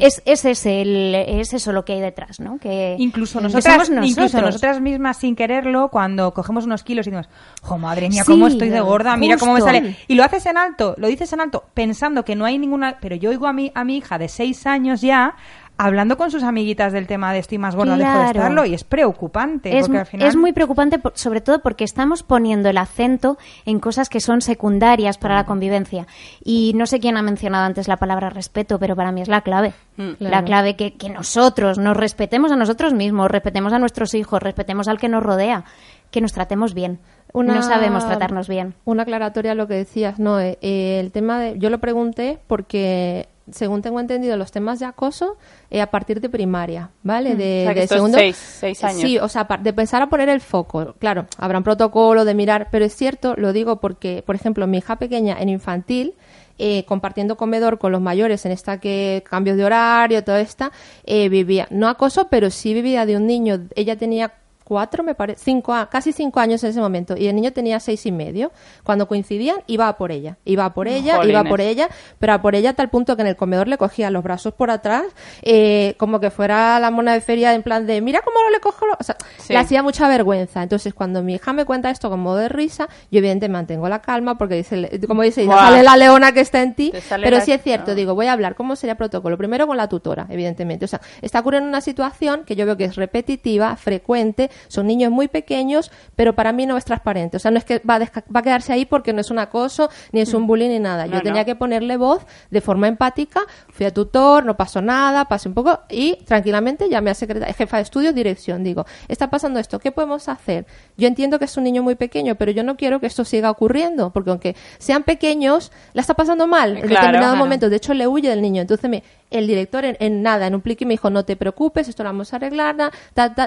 Es, es, ese el, es eso lo que hay detrás, ¿no? Que incluso nosotras, incluso nosotras mismas sin quererlo, cuando cogemos unos kilos y decimos, ¡oh madre mía, cómo estoy de gorda! Mira cómo me sale. Y lo haces en alto, lo dices en alto, pensando que no hay ninguna. Pero yo oigo a mi, a mi hija de seis años ya hablando con sus amiguitas del tema de estoy más gorda, dejo de estarlo y es preocupante. Es, es muy preocupante, sobre todo porque estamos poniendo el acento en cosas que son secundarias para la convivencia. Y no sé quién ha mencionado antes la palabra respeto, pero para mí es la clave. Mm. La clave que, que nosotros nos respetemos a nosotros mismos, respetemos a nuestros hijos, respetemos al que nos rodea, que nos tratemos bien. no sabemos tratarnos bien. Una aclaratoria a lo que decías, no, eh, el tema de, yo lo pregunté porque según tengo entendido, los temas de acoso eh, a partir de primaria, ¿vale? Mm. De, segundo. Seis, años. Sí, o sea, de pensar a poner el foco. Claro, habrá un protocolo de mirar, pero es cierto, lo digo porque, por ejemplo, mi hija pequeña en infantil, eh, compartiendo comedor con los mayores en esta que cambios de horario, todo esta, eh, vivía, no acoso, pero sí vivía de un niño. Ella tenía cuatro, me parece, cinco, casi cinco años en ese momento, y el niño tenía seis y medio. Cuando coincidían, iba a por ella, iba a por ella, iba a por ella, pero a por ella a tal punto que en el comedor le cogía los brazos por atrás, eh, como que fuera la mona de feria en plan de, mira cómo no le cojo, o sea, le hacía mucha vergüenza. Entonces, cuando mi hija me cuenta esto con modo de risa, yo evidentemente mantengo la calma, porque dice, como dice, sale la leona que está en ti, pero sí es cierto, digo, voy a hablar, ¿cómo sería protocolo? Primero con la tutora, evidentemente. O sea, está ocurriendo una situación que yo veo que es repetitiva, frecuente, son niños muy pequeños, pero para mí no es transparente. O sea, no es que va a, va a quedarse ahí porque no es un acoso, ni es un mm. bullying, ni nada. Yo tenía que ponerle voz de forma empática. Fui a tutor, no pasó nada, pasé un poco y tranquilamente llamé a secretaria, jefa de estudios, dirección. Digo, está pasando esto, ¿qué podemos hacer? Yo entiendo que es un niño muy pequeño, pero yo no quiero que esto siga ocurriendo, porque aunque sean pequeños, la está pasando mal en determinado momento. De hecho, le huye del niño. Entonces, me, el director en, nada, en un plique me dijo, no te preocupes, esto lo vamos a arreglar,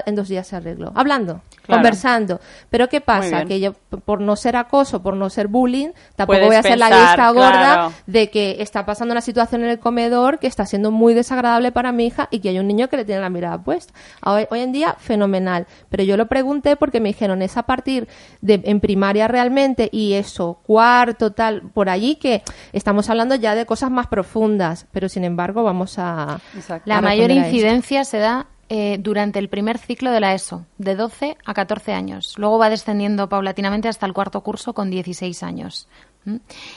en dos días se arregló. Hablando, conversando. Pero ¿qué pasa? Que yo, por no ser acoso, por no ser bullying, tampoco voy a hacer la lista gorda de que está pasando una situación en el comedor que está siendo muy desagradable para mi hija y que hay un niño que le tiene la mirada puesta. Hoy, hoy en día, fenomenal. Pero yo lo pregunté porque me dijeron, es a partir de en primaria realmente y eso, cuarto, tal, por allí que estamos hablando ya de cosas más profundas. Pero sin embargo, vamos a... La mayor incidencia se da eh, durante el primer ciclo de la ESO, de 12 a 14 años. Luego va descendiendo paulatinamente hasta el cuarto curso con 16 años. ¿Mm?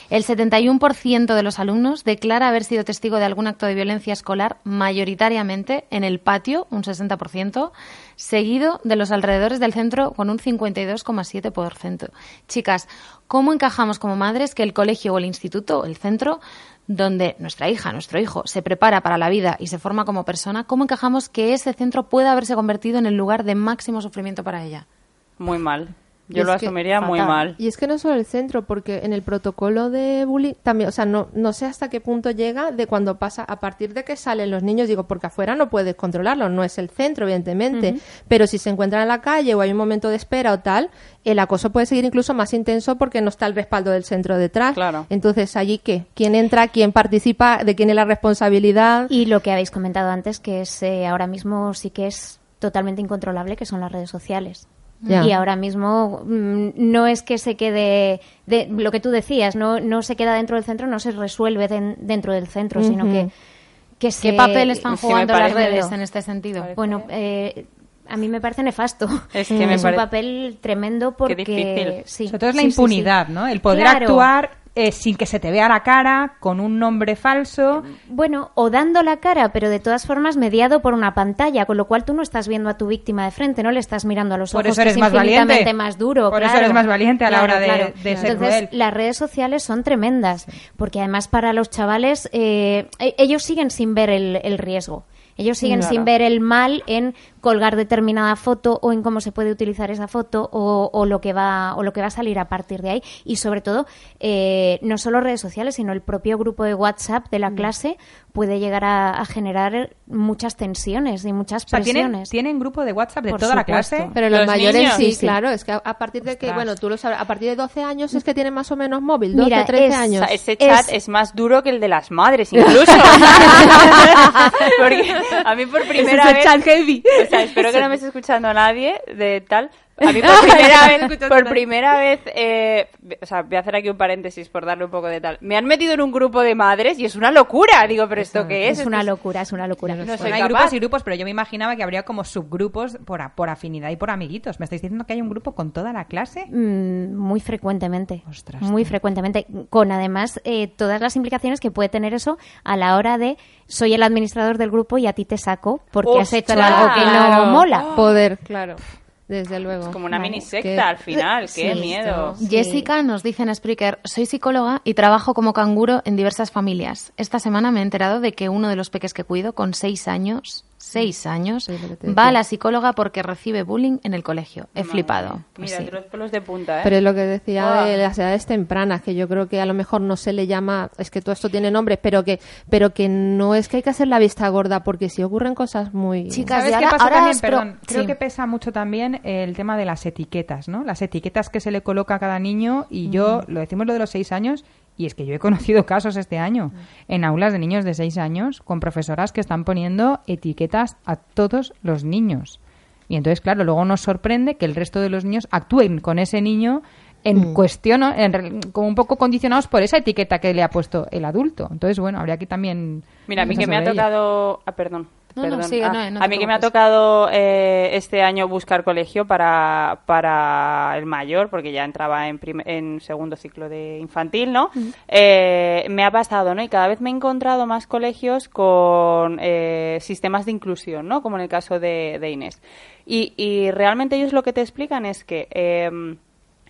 El 71% de los alumnos declara haber sido testigo de algún acto de violencia escolar, mayoritariamente en el patio, un 60%, seguido de los alrededores del centro con un 52,7%. Chicas, ¿cómo encajamos como madres que el colegio o el instituto, el centro, donde nuestra hija, nuestro hijo, se prepara para la vida y se forma como persona, ¿cómo encajamos que ese centro pueda haberse convertido en el lugar de máximo sufrimiento para ella? Muy mal. Yo lo asumiría muy mal. Y es que no solo el centro, porque en el protocolo de bullying también, o sea, no, no sé hasta qué punto llega de cuando pasa, a partir de que salen los niños, digo, porque afuera no puedes controlarlo, no es el centro, evidentemente, pero si se encuentran en la calle o hay un momento de espera o tal, el acoso puede seguir incluso más intenso porque no está el respaldo del centro detrás. Claro. Entonces, allí qué? ¿Quién entra? ¿Quién participa? ¿De quién es la responsabilidad? Y lo que habéis comentado antes, que es eh, ahora mismo sí que es totalmente incontrolable, que son las redes sociales. Y ahora mismo mm, no es que se quede, de, lo que tú decías, no, no se queda dentro del centro, no se resuelve dentro del centro, sino que, que ¿Qué papel están jugando las redes en este sentido? Bueno, eh, a mí me parece nefasto. Es, que es un papel tremendo porque... Sí, Sobre todo es la impunidad, ¿no? El poder actuar eh, sin que se te vea la cara, con un nombre falso. Bueno, o dando la cara, pero de todas formas mediado por una pantalla, con lo cual tú no estás viendo a tu víctima de frente, no le estás mirando a los ojos, por eso eres más valiente. más duro. Por eso eres más valiente a la hora de, ser Entonces, las redes sociales son tremendas, porque además para los chavales, eh, e-, ellos siguen sin ver el riesgo. Ellos siguen sin ver el mal en colgar determinada foto o en cómo se puede utilizar esa foto o, lo que va o lo que va a salir a partir de ahí y sobre todo eh, no solo redes sociales sino el propio grupo de WhatsApp de la mm. clase puede llegar a, generar muchas tensiones y muchas presiones. ¿tienen, grupo de WhatsApp de toda la clase? Pero los, mayores sí, claro. Es que a, partir de que, bueno, tú lo sabes, a partir de 12 años es que tienen más o menos móvil, 12, Mira, 13 años. ese chat es, más duro que el de las madres, incluso. Porque a mí por primera vez... Chat heavy. O sea, espero que no me esté escuchando nadie de tal, a mí por primera vez, por primera vez eh, o sea, voy a hacer aquí un paréntesis por darle un poco de tal. Me han metido en un grupo de madres y es una locura. Digo, ¿pero esto qué es? Es una locura, es una locura. No, hay grupos y grupos, pero yo me imaginaba que habría como subgrupos por, por afinidad y por amiguitos. ¿Me estáis diciendo que hay un grupo con toda la clase? Mm, muy frecuentemente. muy frecuentemente. Con además eh, todas las implicaciones que puede tener eso a la hora de soy el administrador del grupo y a ti te saco porque has hecho algo que no mola. Poder, claro. Desde luego. Es como una mini secta al final, qué miedo. Jessica nos dice en Spreaker, soy psicóloga y trabajo como canguro en diversas familias. Esta semana me he enterado de que uno de los peques que cuido, con seis años, seis años, va a la psicóloga porque recibe bullying en el colegio. He flipado. Pues Mira, los pelos de punta, ¿eh? Pero es lo que decía de las edades tempranas, que yo creo que a lo mejor no se le llama, es que todo esto tiene nombre, pero que, pero que no es que hay que hacer la vista gorda, porque si ocurren cosas muy... Chicas, ¿Sabes qué pasa también? Perdón, creo que pesa mucho también el tema de las etiquetas, ¿no? Las etiquetas que se le coloca a cada niño, y yo, lo decimos lo de los seis años, y es que yo he conocido casos este año en aulas de niños de 6 años con profesoras que están poniendo etiquetas a todos los niños. Y entonces, claro, luego nos sorprende que el resto de los niños actúen con ese niño en mm. cuestión, como un poco condicionados por esa etiqueta que le ha puesto el adulto. Entonces, bueno, habría que también... Mira, a mí que me ha tocado... Ah, perdón. Ah, a mí que me ha tocado eh, este año buscar colegio para, para el mayor, porque ya entraba en, en segundo ciclo de infantil, ¿no? Eh, me ha pasado, ¿no? Y cada vez me he encontrado más colegios con eh, sistemas de inclusión, ¿no? Como en el caso de, de Inés. Y, y realmente ellos lo que te explican es que em,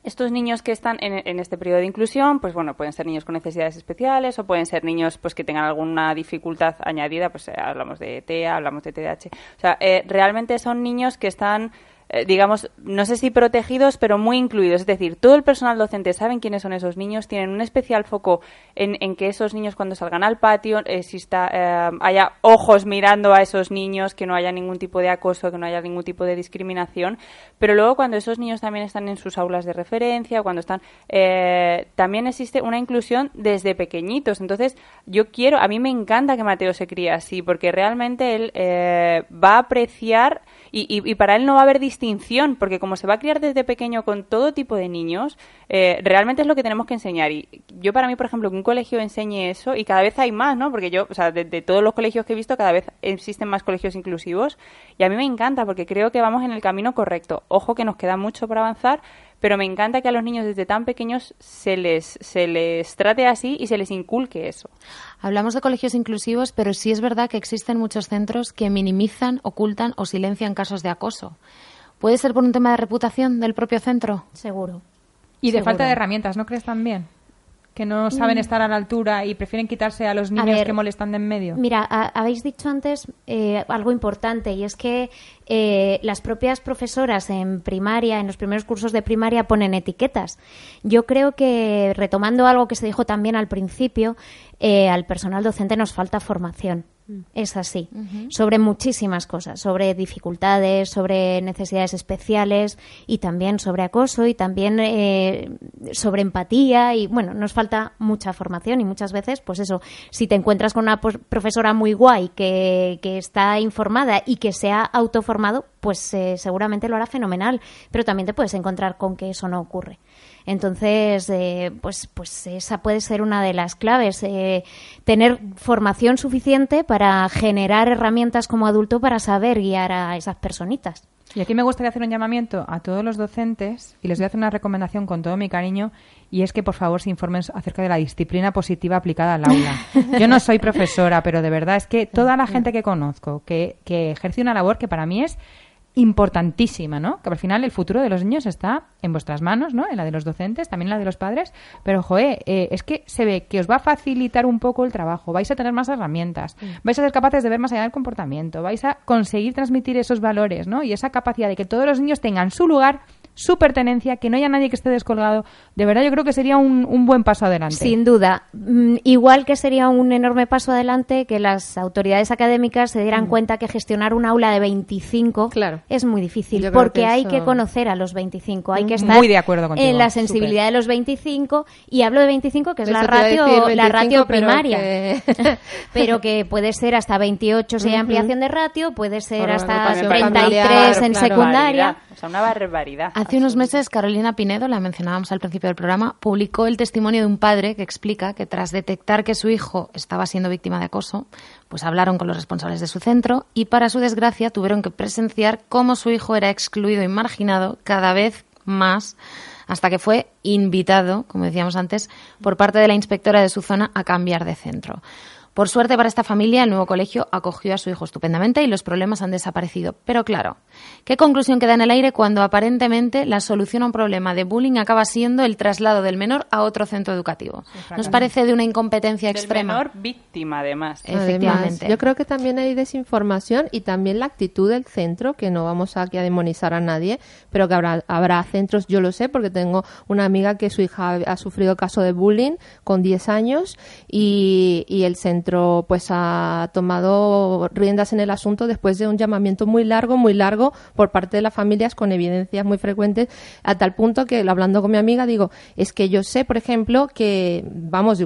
estos niños que están en, este periodo de inclusión, pues bueno, pueden ser niños con necesidades especiales o pueden ser niños pues que tengan alguna dificultad añadida, pues eh, hablamos de TEA, hablamos de TDAH. O sea, eh, realmente son niños que están eh, digamos, no sé si protegidos, pero muy incluidos. Es decir, todo el personal docente saben quiénes son esos niños, tienen un especial foco en, que esos niños cuando salgan al patio exista, eh, haya ojos mirando a esos niños, que no haya ningún tipo de acoso, que no haya ningún tipo de discriminación. Pero luego cuando esos niños también están en sus aulas de referencia, cuando están, eh, también existe una inclusión desde pequeñitos. Entonces, yo quiero, a mí me encanta que Mateo se críe así, porque realmente él va a apreciar y, y, para él no va a haber distinción, porque como se va a criar desde pequeño con todo tipo de niños, eh, realmente es lo que tenemos que enseñar. Y yo para mí, por ejemplo, que un colegio enseñe eso, y cada vez hay más, ¿no? Porque yo, o sea, de, de todos los colegios que he visto, cada vez existen más colegios inclusivos, y a mí me encanta, porque creo que vamos en el camino correcto. Ojo que nos queda mucho por avanzar, pero me encanta que a los niños desde tan pequeños se les, se les trate así y se les inculque eso. Hablamos de colegios inclusivos, pero sí es verdad que existen muchos centros que minimizan, ocultan o silencian casos de acoso. ¿Puede ser por un tema de reputación del propio centro? Seguro. Y de falta de herramientas, ¿no crees también? que no saben mm. estar a la altura y prefieren quitarse a los niños que molestan de en medio? Mira, habéis dicho antes eh, algo importante y es que eh, las propias profesoras en primaria, en los primeros cursos de primaria, ponen etiquetas. Yo creo que, retomando algo que se dijo también al principio, eh, al personal docente nos falta formación. Es así, sobre muchísimas cosas, sobre dificultades, sobre necesidades especiales y también sobre acoso y también eh, sobre empatía y bueno, nos falta mucha formación y muchas veces, pues eso, si te encuentras con una profesora muy guay que, que está informada y que se ha autoformado, pues eh, seguramente lo hará fenomenal, pero también te puedes encontrar con que eso no ocurre. Entonces, eh, pues, pues esa puede ser una de las claves, eh, tener formación suficiente para generar herramientas como adulto para saber guiar a esas personitas. Y aquí me gustaría hacer un llamamiento a todos los docentes y les voy a hacer una recomendación con todo mi cariño y es que por favor se informen acerca de la disciplina positiva aplicada al aula. Yo no soy profesora, pero de verdad es que toda la gente que conozco que, que ejerce una labor que para mí es importantísima, ¿no? Que al final el futuro de los niños está en vuestras manos, ¿no? En la de los docentes, también en la de los padres. Pero, joe, eh, es que se ve que os va a facilitar un poco el trabajo, vais a tener más herramientas, vais a ser capaces de ver más allá del comportamiento, vais a conseguir transmitir esos valores, ¿no? Y esa capacidad de que todos los niños tengan su lugar su pertenencia, que no haya nadie que esté descolgado. De verdad, yo creo que sería un, un buen paso adelante. Sin duda. Mm, igual que sería un enorme paso adelante que las autoridades académicas se dieran mm. cuenta que gestionar un aula de 25 claro. es muy difícil, porque hay que conocer a los 25, hay que estar muy de acuerdo en la sensibilidad de los 25, y hablo de 25, que es la ratio, la ratio primaria, pero que... puede ser hasta 28 si hay ampliación de ratio, puede ser hasta 33 en secundaria. Sea, una barbaridad. Hace unos meses, Carolina Pinedo, la mencionábamos al principio del programa, publicó el testimonio de un padre que explica que tras detectar que su hijo estaba siendo víctima de acoso, pues hablaron con los responsables de su centro y para su desgracia tuvieron que presenciar cómo su hijo era excluido y marginado cada vez más hasta que fue invitado, como decíamos antes, por parte de la inspectora de su zona a cambiar de centro. Por suerte para esta familia, el nuevo colegio acogió a su hijo estupendamente y los problemas han desaparecido. Pero claro, ¿qué conclusión queda en el aire cuando aparentemente la solución a un problema de bullying acaba siendo el traslado del menor a otro centro educativo? ¿Nos parece de una incompetencia del extrema? menor víctima, además. Efectivamente. yo creo que también hay desinformación y también la actitud del centro, que no vamos aquí a demonizar a nadie, pero que habrá, habrá centros, yo lo sé, porque tengo una amiga que su hija ha sufrido caso de bullying con 10 años y, y el centro pues ha tomado riendas en el asunto después de un llamamiento muy largo, muy largo por parte de las familias con evidencias muy frecuentes, a tal punto que hablando con mi amiga digo, es que yo sé, por ejemplo, que, vamos,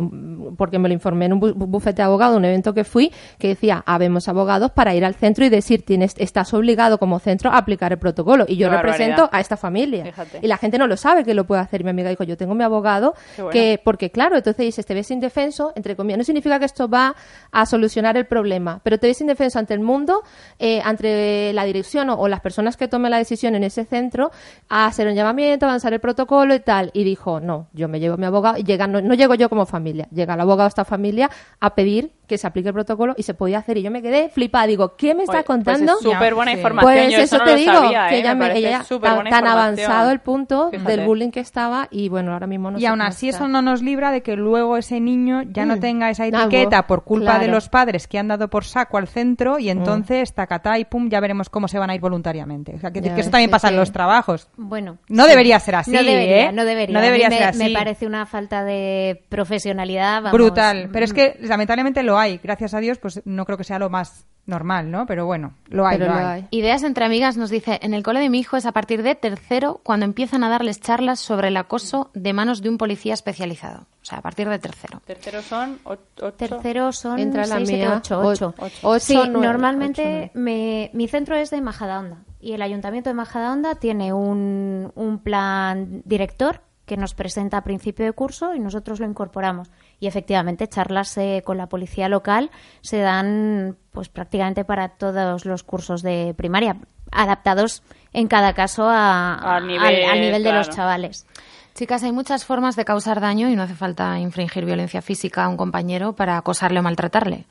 porque me lo informé en un bufete de abogados, un evento que fui, que decía, habemos abogados para ir al centro y decir, tienes, estás obligado como centro a aplicar el protocolo. Y yo represento a esta familia. Y la gente no lo sabe que lo puede hacer. Mi amiga dijo, yo tengo mi abogado, que, porque claro, entonces dices, te ves indefenso, entre comillas, no significa que esto va a solucionar el problema, pero te ves indefenso ante el mundo, eh, ante la dirección o, las personas que tomen la decisión en ese centro, a hacer un llamamiento, avanzar el protocolo y tal. Y dijo, no, yo me llevo a mi abogado y llega, no, llego yo como familia, llega el abogado de esta familia a pedir que se aplique el protocolo y se podía hacer. Y yo me quedé flipada. Digo, ¿qué me está pues contando? Pues súper buena información. Pues yo eso, no te lo digo, sabía, que ¿eh? ella, me ella tan, tan avanzado el punto del bullying que estaba y bueno, ahora mismo no Y aún así eso no nos libra de que luego ese niño ya no mm. tenga esa etiqueta por culpa de los padres que han dado por saco al centro y mm. entonces tacatá y pum, ya veremos cómo se van a ir voluntariamente. O sea, que, que eso también pasa en los trabajos. Bueno. No debería ser así, no debería, ¿eh? No debería. No debería ser me, así. Me parece una falta de profesionalidad. Brutal. Pero es que lamentablemente lo hay. Gracias a Dios, pues no creo que sea lo más normal, ¿no? Pero bueno, lo hay, lo, hay. Ideas entre amigas nos dice, en el cole de mi hijo es a partir de tercero cuando empiezan a darles charlas sobre el acoso de manos de un policía especializado. O sea, a partir de tercero. Tercero son ocho. Tercero son Entra la ocho, sí, normalmente mi centro es de Majadahonda y el Ayuntamiento de Majadahonda tiene un, un plan director que nos presenta a principio de curso y nosotros lo incorporamos. Y efectivamente, charlas eh, con la policía local se dan pues prácticamente para todos los cursos de primaria, adaptados en cada caso a, al nivel, de los chavales. Chicas, hay muchas formas de causar daño y no hace falta infringir violencia física a un compañero para acosarle o maltratarle.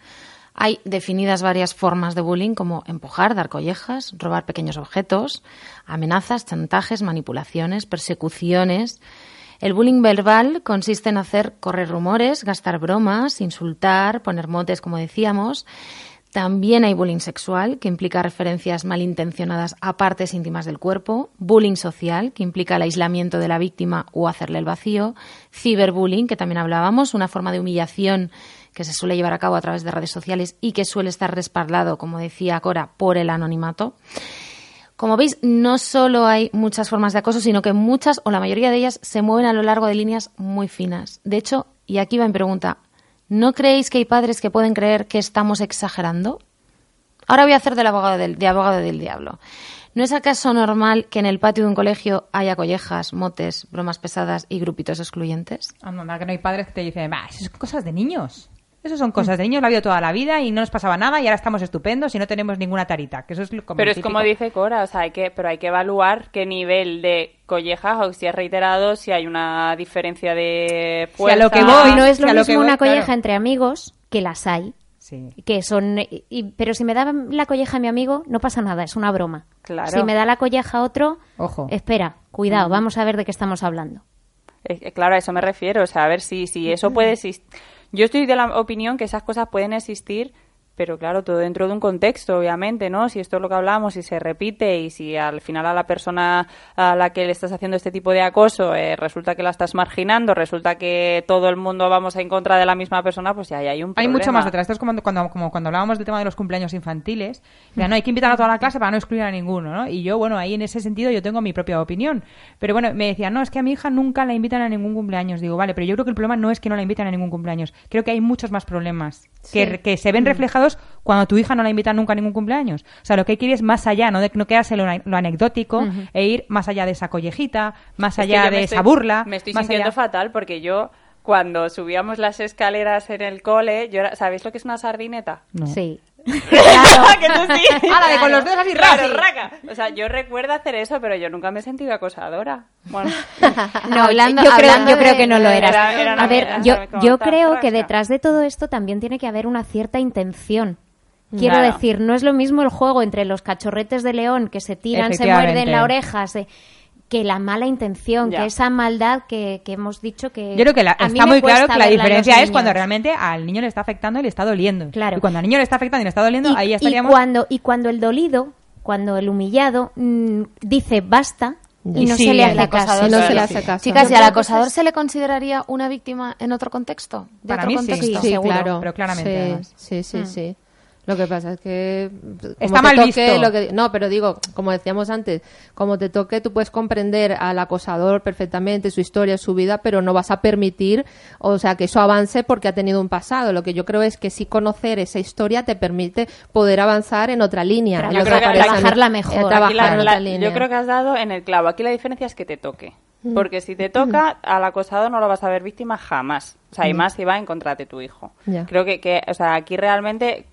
Hay definidas varias formas de bullying como empujar, dar collejas, robar pequeños objetos, amenazas, chantajes, manipulaciones, persecuciones. El bullying verbal consiste en hacer correr rumores, gastar bromas, insultar, poner motes, como decíamos. También hay bullying sexual, que implica referencias malintencionadas a partes íntimas del cuerpo. Bullying social, que implica el aislamiento de la víctima o hacerle el vacío. Ciberbullying, que también hablábamos, una forma de humillación que se suele llevar a cabo a través de redes sociales y que suele estar respaldado, como decía Cora, por el anonimato. Como veis, no solo hay muchas formas de acoso, sino que muchas o la mayoría de ellas se mueven a lo largo de líneas muy finas. De hecho, y aquí va mi pregunta, ¿no creéis que hay padres que pueden creer que estamos exagerando? Ahora voy a hacer del abogado del, de abogado del diablo. ¿No es acaso normal que en el patio de un colegio haya collejas, motes, bromas pesadas y grupitos excluyentes? Ah, no, que no hay padres que te dicen, bah, esas son cosas de niños. Eso son cosas de niños, la ha toda la vida y no nos pasaba nada y ahora estamos estupendos y no tenemos ninguna tarita. Que eso es como pero es como dice Cora, o sea, hay que, pero hay que evaluar qué nivel de collejas o si es reiterado, si hay una diferencia de fuerza. lo que voy, no es lo mismo una colleja entre amigos, que las hay, Que son, pero si me da la colleja a mi amigo, no pasa nada, es una broma. Claro. Si me da la colleja a otro, Ojo. espera, cuidado, vamos a ver de qué estamos hablando. Eh, eh, claro, a eso me refiero. O sea, a ver si, si eso puede existir. Yo estoy de la opinión que esas cosas pueden existir pero claro, todo dentro de un contexto, obviamente, ¿no? Si esto es lo que hablamos y se repite y si al final a la persona a la que le estás haciendo este tipo de acoso eh, resulta que la estás marginando, resulta que todo el mundo vamos en contra de la misma persona, pues ya, hay un problema. Hay mucho más detrás. Esto es como cuando, como cuando hablábamos del tema de los cumpleaños infantiles. Ya no hay que invitar a toda la clase para no excluir a ninguno, ¿no? Y yo, bueno, ahí en ese sentido yo tengo mi propia opinión. Pero bueno, me decían, no, es que a mi hija nunca la invitan a ningún cumpleaños. Digo, vale, pero yo creo que el problema no es que no la invitan a ningún cumpleaños. Creo que hay muchos más problemas que, que se ven mm. Cuando tu hija no la invita nunca a ningún cumpleaños. O sea, lo que hay que ir es más allá, no, de, no quedarse lo, anecdótico e ir más allá de esa collejita, más allá de esa burla. Me estoy sintiendo fatal porque yo cuando subíamos las escaleras en el cole, yo ¿sabéis lo que es una sardineta? Sí. Claro. que tú sí. de con los dedos así raca. O sea, yo recuerdo hacer eso, pero yo nunca me he sentido acosadora. Bueno. no, hablando, yo, creo, yo creo que no lo eras. a ver, yo, yo creo que detrás de todo esto también tiene que haber una cierta intención. Quiero decir, no es lo mismo el juego entre los cachorretes de león que se tiran, se muerden la oreja, se que la mala intención, que esa maldad que, hemos dicho que... Yo creo que está muy claro que la diferencia es cuando realmente al niño le está afectando y le está doliendo. Claro. Y cuando al niño le está afectando y le está doliendo, ahí estaríamos... Y cuando, y cuando el dolido, cuando el humillado mm, dice basta, y no, se le hace caso. No se le hace caso. Chicas, ¿y al acosador se le consideraría una víctima en otro contexto? ¿De Para mí contexto? sí, claro. Pero claramente. Sí, sí, mm. sí. Lo que pasa es que está mal visto. Lo que, no, pero digo, como decíamos antes, como te toque, tú puedes comprender al acosador perfectamente, su historia, su vida, pero no vas a permitir, o sea, que eso avance porque ha tenido un pasado. Lo que yo creo es que sí conocer esa historia te permite poder avanzar en otra línea. Yo creo que trabajarla mejor. Yo creo que has dado en el clavo. Aquí la diferencia es que te toque. Mm. Porque si te toca, mm. al acosado no lo vas a ver víctima jamás. O sea, y más si va en contra de tu hijo. Creo que, que, o sea, aquí realmente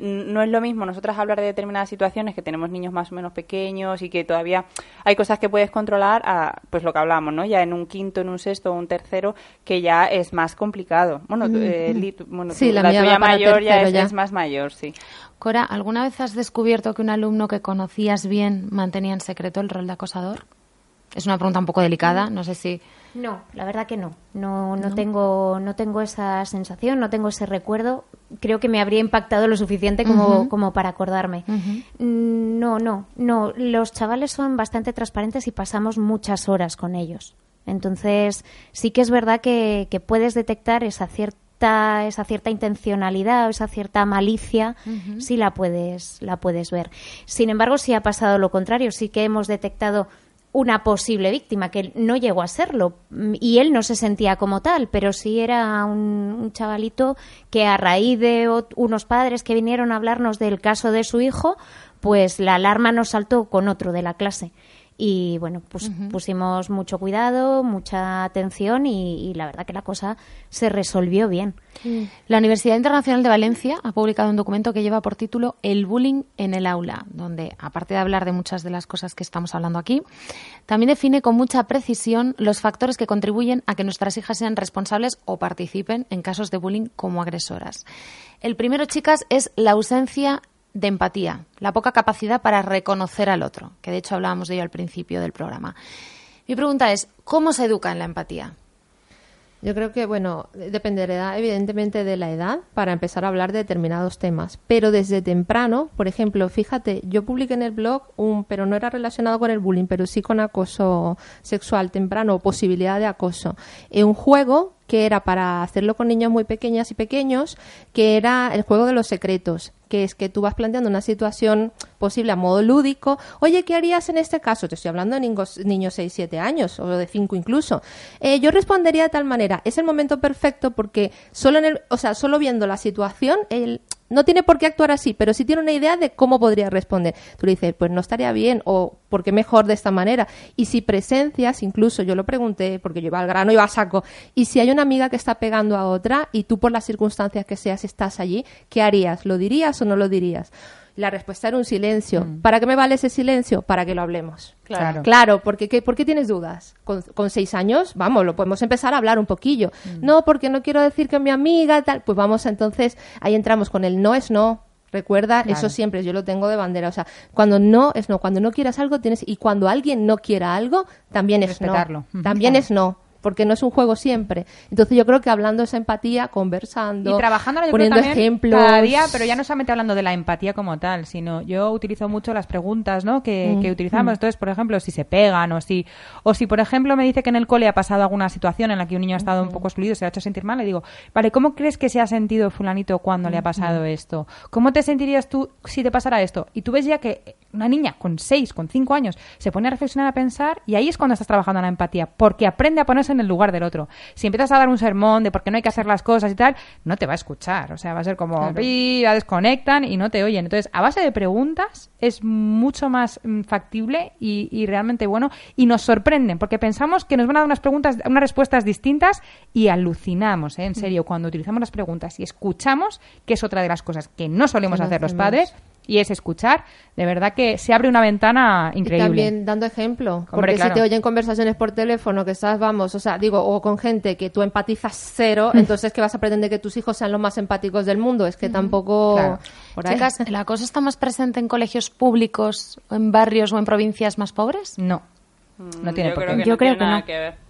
no es lo mismo nosotras hablar de determinadas situaciones que tenemos niños más o menos pequeños y que todavía hay cosas que puedes controlar a, pues lo que hablamos, ¿no? Ya en un quinto, en un sexto o un tercero que ya es más complicado. Bueno, eh, la, tuya mayor ya es, más mayor, sí. Cora, ¿alguna vez has descubierto que un alumno que conocías bien mantenía en secreto el rol de acosador? Es una pregunta un poco delicada, no sé si no, la verdad que no. No, no, tengo, no tengo esa sensación, no tengo ese recuerdo. Creo que me habría impactado lo suficiente como, como para acordarme. Mm, no, no, no. Los chavales son bastante transparentes y pasamos muchas horas con ellos. Entonces, sí que es verdad que, puedes detectar esa cierta, esa cierta intencionalidad o esa cierta malicia, sí la puedes, la puedes ver. Sin embargo, sí ha pasado lo contrario. Sí que hemos detectado una posible víctima, que no llegó a serlo. Y él no se sentía como tal, pero sí era un, chavalito que a raíz de unos padres que vinieron a hablarnos del caso de su hijo, pues la alarma nos saltó con otro de la clase y bueno, pues pusimos mucho cuidado, mucha atención y, la verdad que la cosa se resolvió bien. La Universidad Internacional de Valencia ha publicado un documento que lleva por título El bullying en el aula, donde, aparte de hablar de muchas de las cosas que estamos hablando aquí, también define con mucha precisión los factores que contribuyen a que nuestras hijas sean responsables o participen en casos de bullying como agresoras. El primero, chicas, es la ausencia de empatía, la poca capacidad para reconocer al otro, que de hecho hablábamos de ello al principio del programa. Mi pregunta es, ¿cómo se educa en la empatía? Yo creo que, bueno, dependerá evidentemente de la edad para empezar a hablar de determinados temas. Pero desde temprano, por ejemplo, fíjate, yo publiqué en el blog un, pero no era relacionado con el bullying, pero sí con acoso sexual temprano o posibilidad de acoso. En un juego que era para hacerlo con niños muy pequeñas y pequeños, que era el juego de los secretos que es que tú vas planteando una situación posible a modo lúdico. Oye, ¿qué harías en este caso? Te estoy hablando de niños, niños 6, 7 años o de 5 incluso. Eh, yo respondería de tal manera, es el momento perfecto porque solo, en el, o sea, solo viendo la situación, el, no tiene por qué actuar así, pero sí tiene una idea de cómo podría responder. Tú le dices, pues no estaría bien o ¿por qué mejor de esta manera? Y si presencias, incluso yo lo pregunté, porque yo iba al grano, iba a saco, y si hay una amiga que está pegando a otra y tú por las circunstancias que seas estás allí, ¿qué harías? ¿Lo dirías o no lo dirías? La respuesta era un silencio. Mm. ¿Para qué me vale ese silencio? Para que lo hablemos. Claro. Claro, porque ¿qué, ¿por qué tienes dudas? Con, con, seis años, vamos, lo podemos empezar a hablar un poquillo. Mm. No, porque no quiero decir que mi amiga, tal. Pues vamos, entonces, ahí entramos con el no es no. Recuerda, eso siempre, yo lo tengo de bandera. O sea, cuando no es no, cuando no quieras algo tienes, y cuando alguien no quiera algo, también es no. También es no porque no es un juego siempre. Entonces yo creo que hablando esa empatía, conversando, y trabajando poniendo ejemplos, cada día, pero ya no solamente hablando de la empatía como tal, sino yo utilizo mucho las preguntas, ¿no? Que, mm, utilizamos. Mm. Entonces, por ejemplo, si se pegan o si, o si por ejemplo me dice que en el cole ha pasado alguna situación en la que un niño ha estado un poco excluido, se ha hecho sentir mal, le digo, vale, ¿cómo crees que se ha sentido fulanito cuando le ha pasado esto? ¿Cómo te sentirías tú si te pasara esto? Y tú ves ya que una niña con seis, con cinco años, se pone a reflexionar, a pensar, y ahí es cuando estás trabajando en la empatía, porque aprende a ponerse en el lugar del otro. Si empiezas a dar un sermón de por qué no hay que hacer las cosas y tal, no te va a escuchar. O sea, va a ser como, claro. desconectan y no te oyen. Entonces, a base de preguntas es mucho más mm, factible y, realmente bueno. Y nos sorprenden, porque pensamos que nos van a dar unas preguntas, unas respuestas distintas y alucinamos, ¿eh? en serio, mm. cuando utilizamos las preguntas y escuchamos, que es otra de las cosas que no solemos hacer los padres y es escuchar, de verdad que se abre una ventana increíble. Y también dando ejemplo, porque si te oyen conversaciones por teléfono que estás, vamos, o sea, digo, o con gente que tú empatizas cero, mm. entonces que vas a pretender que tus hijos sean los más empáticos del mundo, es que tampoco... Chicas, ¿la cosa está más presente en colegios públicos, en barrios o en provincias más pobres? No, no tiene yo por qué. yo creo que no. Que ver.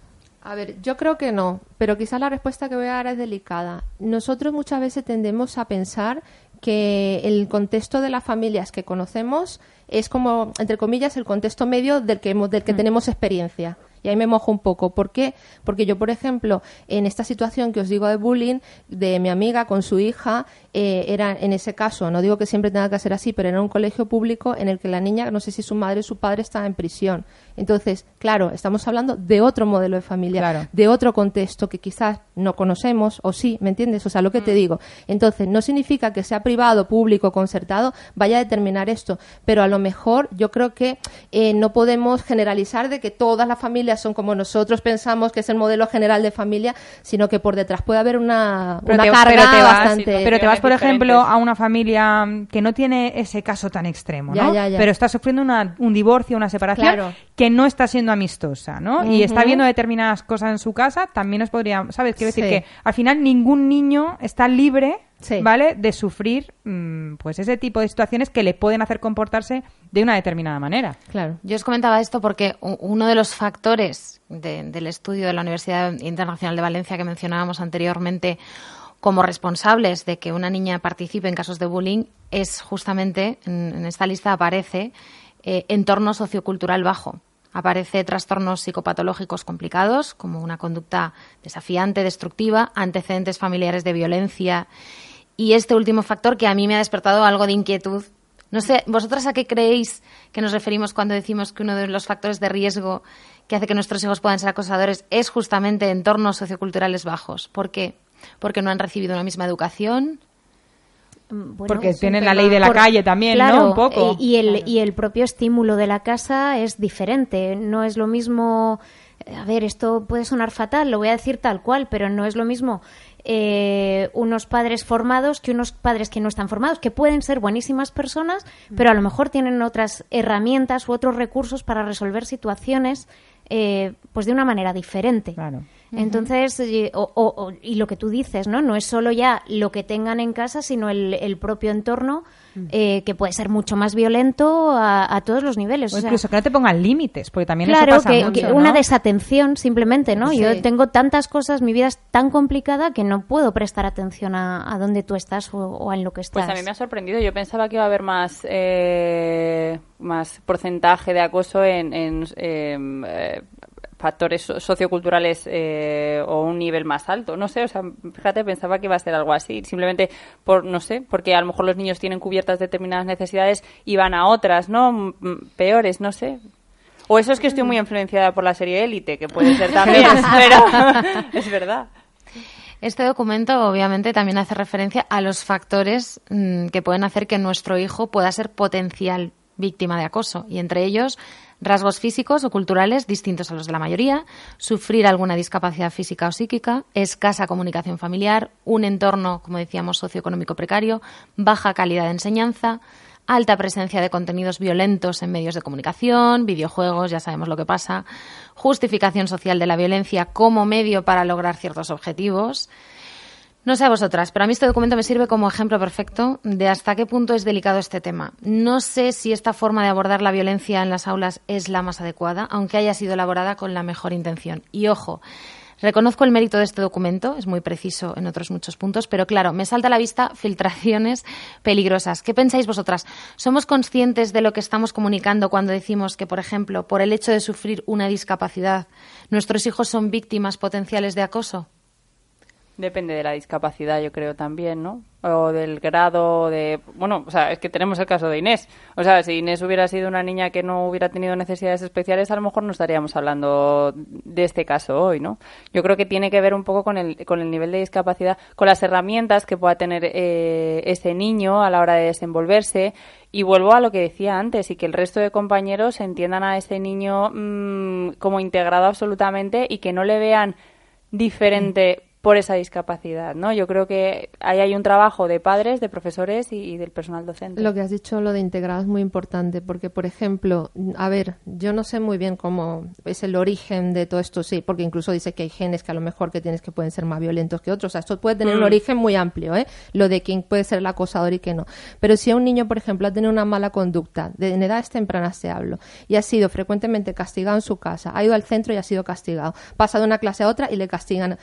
A ver, yo creo que no, pero quizá la respuesta que voy a dar es delicada. Nosotros muchas veces tendemos a pensar que el contexto de las familias que conocemos es como, entre comillas, el contexto medio del que, del que mm. tenemos experiencia. Y ahí me mojo un poco. ¿Por qué? Porque yo, por ejemplo, en esta situación que os digo de bullying, de mi amiga con su hija, eh, era en ese caso, no digo que siempre tenga que ser así, pero era un colegio público en el que la niña, no sé si su madre o su padre estaba en prisión. Entonces, claro, estamos hablando de otro modelo de familia, de otro contexto que quizás no conocemos, o sí, ¿me entiendes? O sea, lo que te mm. digo. Entonces, no significa que sea privado, público, concertado, vaya a determinar esto, pero a lo mejor yo creo que eh, no podemos generalizar de que todas las familias son como nosotros pensamos que es el modelo general de familia, sino que por detrás puede haber una, carga bastante. pero te vas, por ejemplo, a una familia que no tiene ese caso tan extremo, ¿no? Pero está sufriendo un divorcio, una separación, que no está siendo amistosa, ¿no? Y está viendo determinadas cosas en su casa, también nos podría, ¿sabes? Quiero decir que al final ningún niño está libre ¿vale? De sufrir mm, pues ese tipo de situaciones que le pueden hacer comportarse de una determinada manera. Claro. Yo os comentaba esto porque uno de los factores del estudio de la Universidad Internacional de Valencia que mencionábamos anteriormente como responsables de que una niña participe en casos de bullying es justamente, en, esta lista aparece, eh, entorno sociocultural bajo aparece trastornos psicopatológicos complicados, como una conducta desafiante, destructiva, antecedentes familiares de violencia y este último factor que a mí me ha despertado algo de inquietud. No sé, ¿vosotras a qué creéis que nos referimos cuando decimos que uno de los factores de riesgo que hace que nuestros hijos puedan ser acosadores es justamente entornos socioculturales bajos? ¿Por qué? Porque no han recibido una misma educación, Mm, Porque tienen la ley de la calle también, ¿no? Un poco. Y, el, y el propio estímulo de la casa es diferente. No es lo mismo. A ver, esto puede sonar fatal, lo voy a decir tal cual, pero no es lo mismo eh, unos padres formados que unos padres que no están formados, que pueden ser buenísimas personas, pero a lo mejor tienen otras herramientas u otros recursos para resolver situaciones eh, pues de una manera diferente. Claro. Entonces, y, lo que tú dices, ¿no? No es solo ya lo que tengan en casa, sino el, propio entorno eh, que puede ser mucho más violento a, todos los niveles. O, incluso que no te pongan límites, porque también claro, eso pasa que, que una desatención simplemente, ¿no? Yo tengo tantas cosas, mi vida es tan complicada que no puedo prestar atención a, a dónde tú estás o, en lo que estás. Pues a mí me ha sorprendido. Yo pensaba que iba a haber más, eh, más porcentaje de acoso en, en eh, factores socioculturales eh, o un nivel más alto. No sé, o sea, fíjate, pensaba que iba a ser algo así. Simplemente por, no sé, porque a lo mejor los niños tienen cubiertas determinadas necesidades y van a otras, ¿no? Peores, no sé. O eso es que estoy muy influenciada por la serie Élite, que puede ser también, pero es verdad. Este documento obviamente también hace referencia a los factores mm, que pueden hacer que nuestro hijo pueda ser potencial víctima de acoso y entre ellos rasgos físicos o culturales distintos a los de la mayoría, sufrir alguna discapacidad física o psíquica, escasa comunicación familiar, un entorno, como decíamos, socioeconómico precario, baja calidad de enseñanza, alta presencia de contenidos violentos en medios de comunicación, videojuegos, ya sabemos lo que pasa, justificación social de la violencia como medio para lograr ciertos objetivos. No sé a vosotras, pero a mí este documento me sirve como ejemplo perfecto de hasta qué punto es delicado este tema. No sé si esta forma de abordar la violencia en las aulas es la más adecuada, aunque haya sido elaborada con la mejor intención. Y ojo, Reconozco el mérito de este documento, es muy preciso en otros muchos puntos, pero claro, me salta a la vista filtraciones peligrosas. ¿Qué pensáis vosotras? ¿Somos conscientes de lo que estamos comunicando cuando decimos que, por ejemplo, por el hecho de sufrir una discapacidad, nuestros hijos son víctimas potenciales de acoso? Depende de la discapacidad, yo creo también, ¿no? O del grado de... Bueno, o sea, es que tenemos el caso de Inés. O sea, si Inés hubiera sido una niña que no hubiera tenido necesidades especiales, a lo mejor no estaríamos hablando de este caso hoy, ¿no? Yo creo que tiene que ver un poco con el, con el nivel de discapacidad, con las herramientas que pueda tener eh, ese niño a la hora de desenvolverse. Y vuelvo a lo que decía antes, y que el resto de compañeros entiendan a ese niño mm, como integrado absolutamente y que no le vean diferente por esa discapacidad, ¿no? Yo creo que ahí hay un trabajo de padres, de profesores y, del personal docente. Lo que has dicho, lo de integrado, es muy importante, porque, por ejemplo, a ver, yo no sé muy bien cómo es el origen de todo esto, sí, porque incluso dice que hay genes que a lo mejor que tienes que pueden ser más violentos que otros, o sea, esto puede tener un mm. origen muy amplio, ¿eh? Lo de quién puede ser el acosador y quién no. Pero si a un niño, por ejemplo, ha tenido una mala conducta, de, en edades tempranas se hablo, y ha sido frecuentemente castigado en su casa, ha ido al centro y ha sido castigado, pasa de una clase a otra y le castigan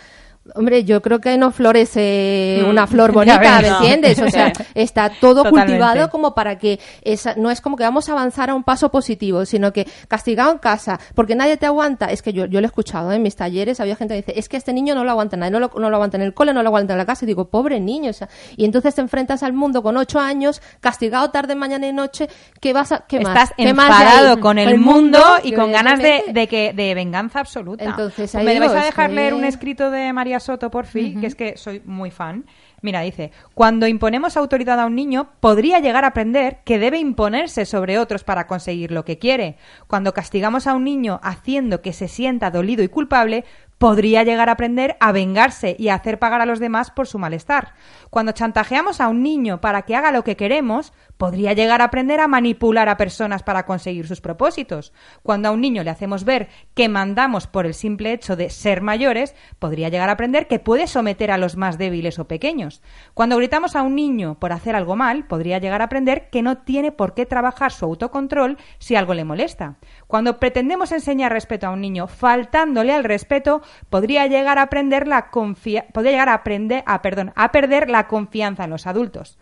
Hombre, yo creo que no florece mm. una flor bonita, ¿me entiendes? O sea, está todo cultivado como para que esa, no es como que vamos a avanzar a un paso positivo, sino que castigado en casa, porque nadie te aguanta. Es que yo, yo lo he escuchado en mis talleres, había gente que dice, es que este niño no lo aguanta nadie, no lo, no lo aguanta en el cole, no lo aguanta en la casa. Y digo, pobre niño, o sea, y entonces te enfrentas al mundo con ocho años, castigado tarde, mañana y noche, ¿qué vas a, qué Estás enfadado con el, mundo, y con ganas de, de, que, de venganza absoluta. Entonces, ¿Me vais a dejar leer un escrito de María Soto, por fin, que es que soy muy fan. Mira, dice, cuando imponemos autoridad a un niño, podría llegar a aprender que debe imponerse sobre otros para conseguir lo que quiere. Cuando castigamos a un niño haciendo que se sienta dolido y culpable, podría llegar a aprender a vengarse y a hacer pagar a los demás por su malestar. Cuando chantajeamos a un niño para que haga lo que queremos, podría llegar a aprender a manipular a personas para conseguir sus propósitos. Cuando a un niño le hacemos ver que mandamos por el simple hecho de ser mayores, podría llegar a aprender que puede someter a los más débiles o pequeños. Cuando gritamos a un niño por hacer algo mal, podría llegar a aprender que no tiene por qué trabajar su autocontrol si algo le molesta. Cuando pretendemos enseñar respeto a un niño faltándole al respeto, podría llegar a aprender la podría llegar a aprender a perdón, a perder la confianza en los adultos.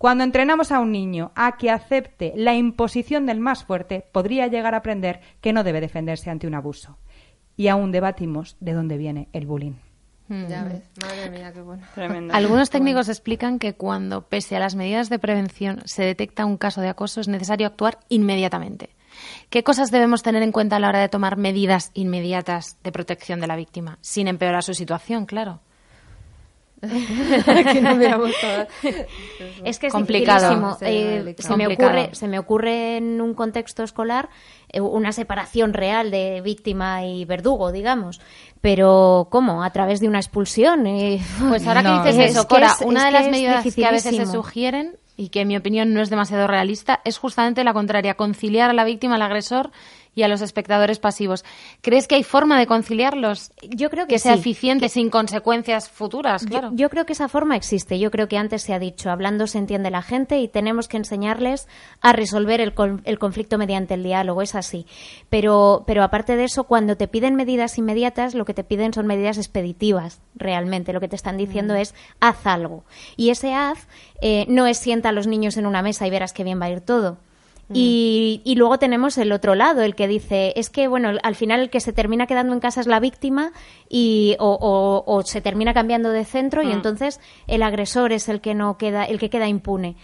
Cuando entrenamos a un niño a que acepte la imposición del más fuerte, podría llegar a aprender que no debe defenderse ante un abuso. Y aún debatimos de dónde viene el bullying. Hmm. Ya ves, madre mía, qué bueno. Algunos técnicos explican que cuando, pese a las medidas de prevención, se detecta un caso de acoso, es necesario actuar inmediatamente. ¿Qué cosas debemos tener en cuenta a la hora de tomar medidas inmediatas de protección de la víctima, sin empeorar su situación, claro? es que es complicado. Eh, se, me ocurre, se me ocurre en un contexto escolar eh, una separación real de víctima y verdugo, digamos. Pero, ¿cómo? ¿A través de una expulsión? Eh, pues ahora que dices eso, Cora, una de las medidas que a veces se sugieren y que en mi opinión no es demasiado realista, es justamente la contraria, conciliar a la víctima, al agresor y a los espectadores pasivos. ¿Crees que hay forma de conciliarlos? Yo creo que, sea eficiente sin consecuencias futuras, claro. Yo, creo que esa forma existe. Yo creo que antes se ha dicho, hablando se entiende la gente y tenemos que enseñarles a resolver el, el conflicto mediante el diálogo, es así. Pero, pero aparte de eso, cuando te piden medidas inmediatas, lo que te piden son medidas expeditivas, realmente. Lo que te están diciendo mm. es, haz algo. Y ese haz eh, no es sienta a los niños en una mesa y verás qué bien va a ir todo Mm. Y, luego tenemos el otro lado, el que dice, es que, bueno, al final el que se termina quedando en casa es la víctima y, o, se termina cambiando de centro y mm. entonces el agresor es el que no queda, el que queda impune.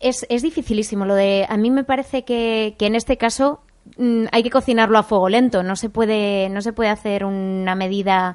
Es, es dificilísimo lo de, a mí me parece que, que en este caso mm, hay que cocinarlo a fuego lento, no se puede, no se puede hacer una medida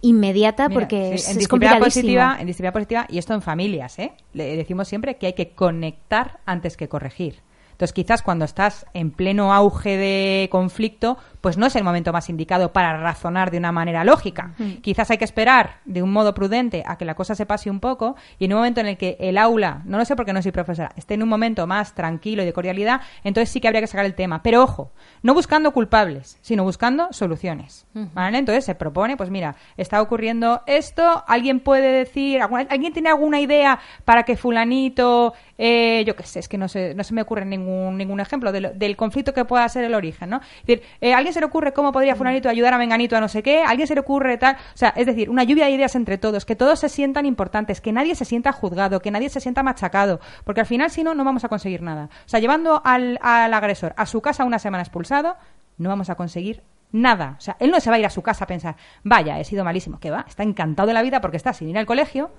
inmediata porque es, en positiva en disciplina positiva y esto en familias ¿eh? le decimos siempre que hay que conectar antes que corregir Entonces, quizás cuando estás en pleno auge de conflicto, pues no es el momento más indicado para razonar de una manera lógica. Quizás hay que esperar de un modo prudente a que la cosa se pase un poco y en un momento en el que el aula, no lo sé porque no soy profesora, esté en un momento más tranquilo y de cordialidad, entonces sí que habría que sacar el tema. Pero ojo, no buscando culpables, sino buscando soluciones. ¿vale? Entonces se propone, pues mira, está ocurriendo esto, alguien puede decir, alguien tiene alguna idea para que fulanito, eh, yo qué sé, es que no se, no se me ocurre ningún, ningún ejemplo del conflicto que pueda ser el origen, ¿no? Es decir, eh, alguien se le ocurre cómo podría mm. fulanito ayudar a menganito a no sé qué, alguien se le ocurre tal, o sea, es decir, una lluvia de ideas entre todos, que todos se sientan importantes, que nadie se sienta juzgado, que nadie se sienta machacado, porque al final si no, no vamos a conseguir nada. O sea, llevando al, al agresor a su casa una semana expulsado, no vamos a conseguir nada. O sea, él no se va a ir a su casa a pensar, vaya, he sido malísimo. que va? Está encantado de la vida porque está sin ir al colegio,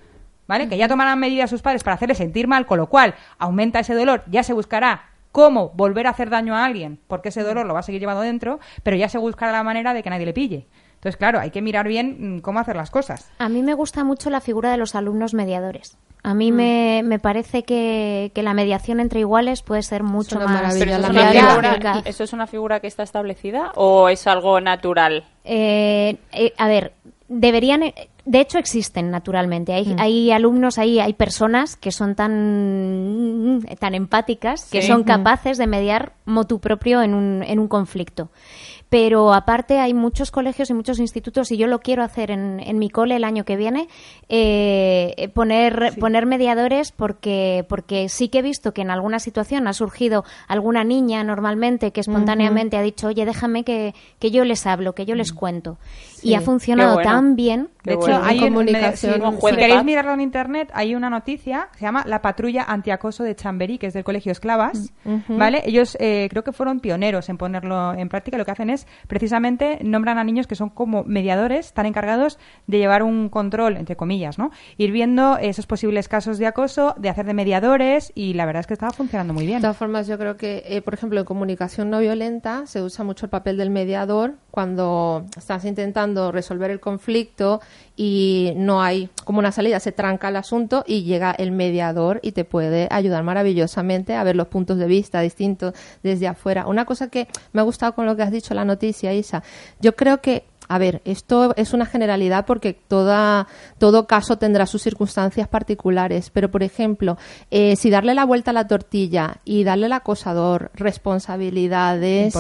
¿vale? Que ya tomarán medidas sus padres para hacerle sentir mal, con lo cual aumenta ese dolor, ya se buscará cómo volver a hacer daño a alguien, porque ese dolor lo va a seguir llevando dentro, pero ya se buscará la manera de que nadie le pille. Entonces, claro, hay que mirar bien mm, cómo hacer las cosas. A mí me gusta mucho la figura de los alumnos mediadores. A mí me, mm. me, parece que, que, la mediación entre iguales puede ser mucho más. ¿Pero eso, es una figura, ¿Eso es una figura que está establecida o es algo natural? Eh, eh, a ver, deberían de hecho existen naturalmente. Hay, mm. hay alumnos, hay, hay personas que son tan, tan empáticas que son capaces de mediar motu propio en un, en un conflicto pero aparte hay muchos colegios y muchos institutos y yo lo quiero hacer en, en mi cole el año que viene eh, poner poner mediadores porque porque sí que he visto que en alguna situación ha surgido alguna niña normalmente que espontáneamente ha dicho oye déjame que, que, yo les hablo que yo les mm. Y ha funcionado tan bien de hecho hay comunicación. si queréis mirarlo en internet hay una noticia que se llama la patrulla antiacoso de Chamberí que es del colegio Esclavas mm, vale ellos eh, creo que fueron pioneros en ponerlo en práctica. Lo que hacen es precisamente nombran a niños que son como mediadores, están encargados de llevar un control, entre comillas, ¿no? Ir viendo esos posibles casos de acoso, de hacer de mediadores y la verdad es que estaba funcionando muy bien. De todas formas, yo creo que, eh, por ejemplo, en comunicación no violenta se usa mucho el papel del mediador cuando estás intentando resolver el conflicto y no hay como una salida, se tranca el asunto y llega el mediador y te puede ayudar maravillosamente a ver los puntos de vista distintos desde afuera. Una cosa que me ha gustado con lo que has dicho la noticia, Isa, yo creo que a ver, esto es una generalidad porque toda, todo caso tendrá sus circunstancias particulares, pero por ejemplo, eh, si darle la vuelta a la tortilla y darle al acosador responsabilidades,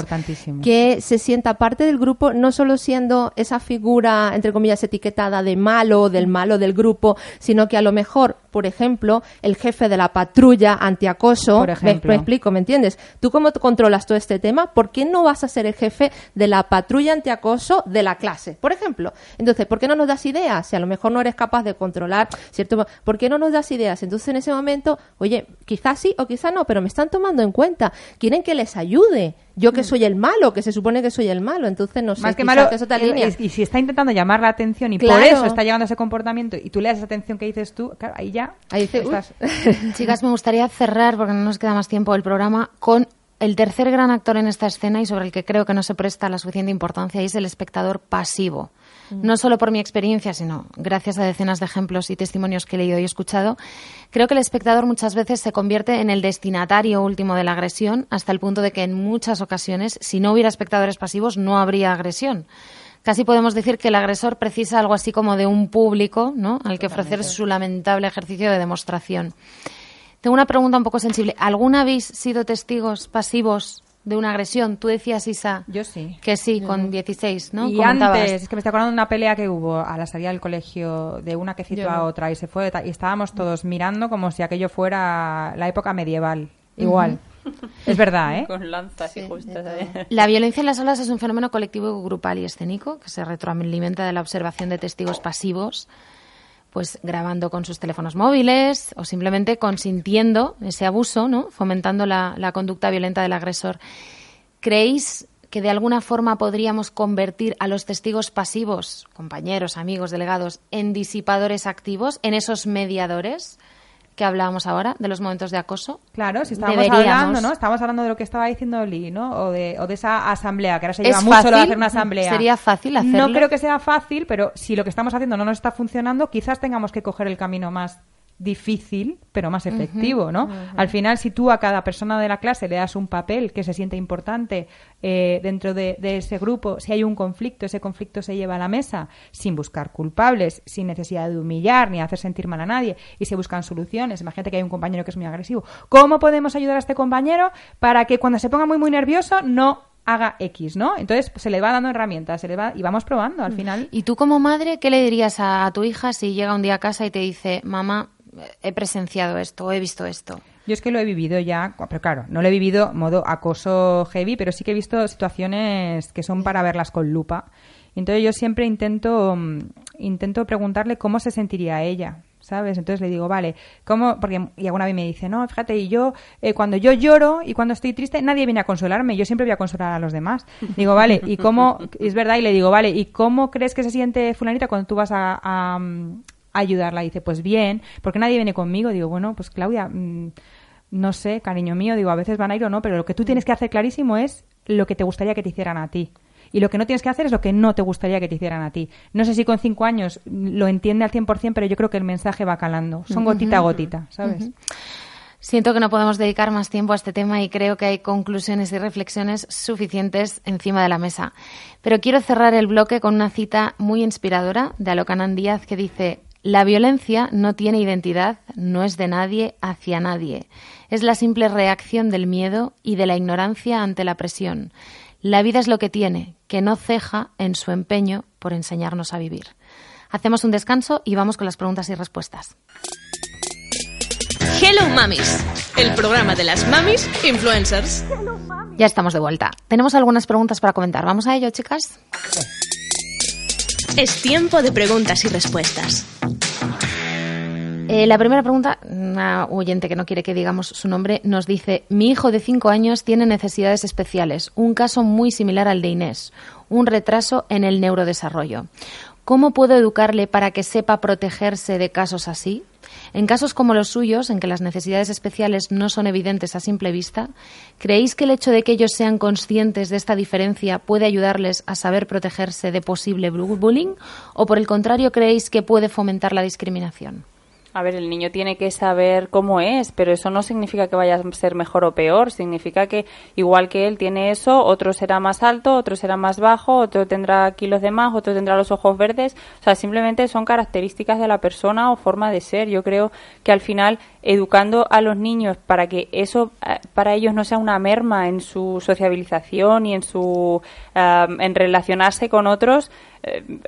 que se sienta parte del grupo, no solo siendo esa figura, entre comillas, etiquetada de malo, del malo del grupo, sino que a lo mejor, por ejemplo, el jefe de la patrulla antiacoso, me, me explico, ¿me entiendes? ¿Tú cómo controlas todo este tema? ¿Por qué no vas a ser el jefe de la patrulla antiacoso de la clase, por ejemplo. Entonces, ¿por qué no nos das ideas? Si a lo mejor no eres capaz de controlar, ¿cierto? ¿Por qué no nos das ideas? Entonces, en ese momento, oye, quizás sí o quizás no, pero me están tomando en cuenta. Quieren que les ayude. Yo que mm. soy el malo, que se supone que soy el malo, entonces no sé. Más que malo, es otra línea. Y, si está intentando llamar la atención y por eso está llegando a ese comportamiento y tú le das esa atención que dices tú, claro, ahí ya. Ahí dice, Chicas, me gustaría cerrar, porque no nos queda más tiempo el programa, con el tercer gran actor en esta escena y sobre el que creo que no se presta la suficiente importancia es el espectador pasivo. Mm. No solo por mi experiencia, sino gracias a decenas de ejemplos y testimonios que he leído y escuchado, creo que el espectador muchas veces se convierte en el destinatario último de la agresión, hasta el punto de que en muchas ocasiones, si no hubiera espectadores pasivos, no habría agresión. Casi podemos decir que el agresor precisa algo así como de un público, ¿no? Al que ofrecer su lamentable ejercicio de demostración. Tengo una pregunta un poco sensible. ¿Alguna habéis sido testigos pasivos de una agresión? Tú decías, Isa. Yo sí. Que sí, con 16, ¿no? Y antes, es que me estoy acordando de una pelea que hubo a la salida del colegio, de una que citó a otra y se fue, y estábamos todos mirando como si aquello fuera la época medieval. Igual. Es verdad, ¿eh? Con lanzas y justas. La violencia en las aulas es un fenómeno colectivo, grupal y escénico que se retroalimenta de la observación de testigos pasivos pues grabando con sus teléfonos móviles o simplemente consintiendo ese abuso, ¿no? fomentando la, la conducta violenta del agresor. ¿Creéis que de alguna forma podríamos convertir a los testigos pasivos, compañeros, amigos, delegados, en disipadores activos, en esos mediadores? Que hablábamos ahora, de los momentos de acoso. Claro, si estábamos hablando, ¿no? Estábamos hablando de lo que estaba diciendo Lee, ¿no? O de, o de esa asamblea, que ahora se lleva mucho lo de hacer una asamblea. ¿Sería fácil hacerlo? No creo que sea fácil, pero si lo que estamos haciendo no nos está funcionando, quizás tengamos que coger el camino más difícil, pero más efectivo, ¿no? Al final, si tú a cada persona de la clase le das un papel que se siente importante eh, dentro de, ese grupo, si hay un conflicto, ese conflicto se lleva a la mesa sin buscar culpables, sin necesidad de humillar ni hacer sentir mal a nadie, y se buscan soluciones. Imagínate que hay un compañero que es muy agresivo. ¿Cómo podemos ayudar a este compañero para que cuando se ponga muy, muy nervioso no haga X, ¿no? Entonces pues, se le va dando herramientas, se le va y vamos probando al final. ¿Y tú como madre qué le dirías a tu hija si llega un día a casa y te dice, mamá, he presenciado esto, he visto esto. Yo es que lo he vivido ya, pero claro, no lo he vivido modo acoso heavy, pero sí que he visto situaciones que son para verlas con lupa. Entonces yo siempre intento, mm, intento preguntarle cómo se sentiría ella, ¿sabes? Entonces le digo, vale, ¿cómo? Porque y alguna vez me dice, no, fíjate, y yo, eh, cuando yo lloro y cuando estoy triste, nadie viene a consolarme, yo siempre voy a consolar a los demás. Digo, vale, ¿y cómo? Es verdad, y le digo, vale, ¿y cómo crees que se siente fulanita cuando tú vas a, ayudarla. dice, pues bien, porque nadie viene conmigo. Digo, bueno, pues Claudia, mm, no sé, cariño mío, digo, a veces van a ir o no, pero lo que tú tienes que hacer clarísimo es lo que te gustaría que te hicieran a ti. Y lo que no tienes que hacer es lo que no te gustaría que te hicieran a ti. No sé si con cinco años lo entiende al 100%, pero yo creo que el mensaje va calando. Son gotita a gotita, ¿sabes? Siento que no podemos dedicar más tiempo a este tema y creo que hay conclusiones y reflexiones suficientes encima de la mesa. Pero quiero cerrar el bloque con una cita muy inspiradora de Alocanan Díaz que dice la violencia no tiene identidad, no es de nadie hacia nadie. Es la simple reacción del miedo y de la ignorancia ante la presión. La vida es lo que tiene, que no ceja en su empeño por enseñarnos a vivir. Hacemos un descanso y vamos con las preguntas y respuestas. Hello Mamis, el programa de las mamis influencers. Ya estamos de vuelta. Tenemos algunas preguntas para comentar. ¿Vamos a ello, chicas? Es tiempo de preguntas y respuestas. Eh, la primera pregunta, una oyente que no quiere que digamos su nombre, nos dice, mi hijo de 5 años tiene necesidades especiales, un caso muy similar al de Inés, un retraso en el neurodesarrollo. ¿Cómo puedo educarle para que sepa protegerse de casos así? En casos como los suyos, en que las necesidades especiales no son evidentes a simple vista, ¿creéis que el hecho de que ellos sean conscientes de esta diferencia puede ayudarles a saber protegerse de posible bullying? ¿O por el contrario creéis que puede fomentar la discriminación? A ver, el niño tiene que saber cómo es, pero eso no significa que vaya a ser mejor o peor. Significa que igual que él tiene eso, otro será más alto, otro será más bajo, otro tendrá kilos de más, otro tendrá los ojos verdes. O sea, simplemente son características de la persona o forma de ser. Yo creo que al final educando a los niños para que eso eh, para ellos no sea una merma en su sociabilización y en su eh, en relacionarse con otros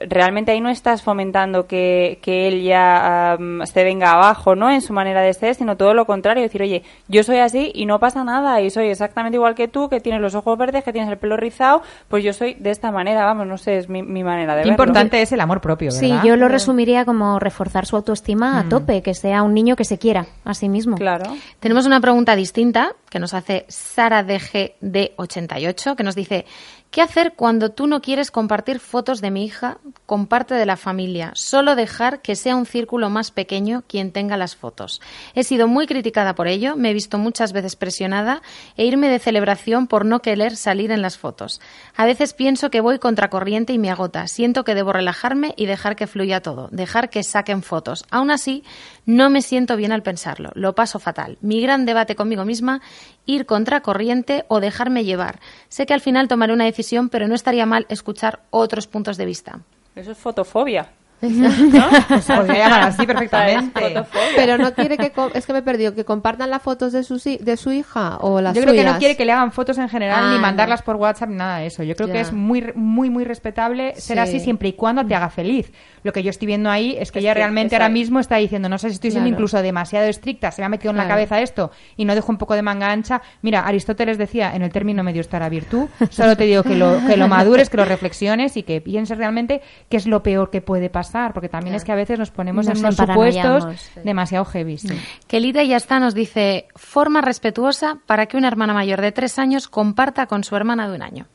realmente ahí no estás fomentando que, que él ya se venga abajo, ¿no? En su manera de ser, sino todo lo contrario, decir, oye, yo soy así y no pasa nada y soy exactamente igual que tú, que tienes los ojos verdes, que tienes el pelo rizado, pues yo soy de esta manera, vamos, no sé, es mi, manera de Qué importante es el amor propio, ¿verdad? Sí, yo lo resumiría como reforzar su autoestima a mm. tope, que sea un niño que se quiera a sí mismo. Claro. Tenemos una pregunta distinta que nos hace Sara DGD88, que nos dice, ¿Qué hacer cuando tú no quieres compartir fotos de mi hija con parte de la familia? Solo dejar que sea un círculo más pequeño quien tenga las fotos. He sido muy criticada por ello, me he visto muchas veces presionada e irme de celebración por no querer salir en las fotos. A veces pienso que voy contracorriente y me agota. Siento que debo relajarme y dejar que fluya todo, dejar que saquen fotos. Aún así, no me siento bien al pensarlo. Lo paso fatal. Mi gran debate conmigo misma, ir contracorriente o dejarme llevar. Sé que al final tomaré una decisión pero no estaría mal escuchar otros puntos de vista. Eso es fotofobia. ¿No? Se podría llamar así perfectamente. Pero no quiere que es que me he perdido que compartan las fotos de su de su hija o las Yo creo que no quiere que le hagan fotos en general ni ah, mandarlas por WhatsApp nada de eso. Yo creo que es muy muy muy respetable ser así siempre y cuando te haga feliz. Lo que yo estoy viendo ahí es que ella realmente ahora mismo está diciendo, no sé si estoy siendo incluso demasiado estricta, se me ha metido en la cabeza esto y no dejo un poco de manga ancha. Mira, Aristóteles decía, en el término medio estará virtud. Solo te digo que lo que lo madures, que lo reflexiones y que pienses realmente qué es lo peor que puede pasar porque también es que a veces nos ponemos en unos supuestos demasiado heavy. Sí. Kelita ya está nos dice, forma respetuosa para que una hermana mayor de tres años comparta con su hermana de un año.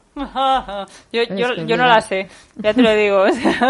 Yo, yo, no la sé, ya te lo digo.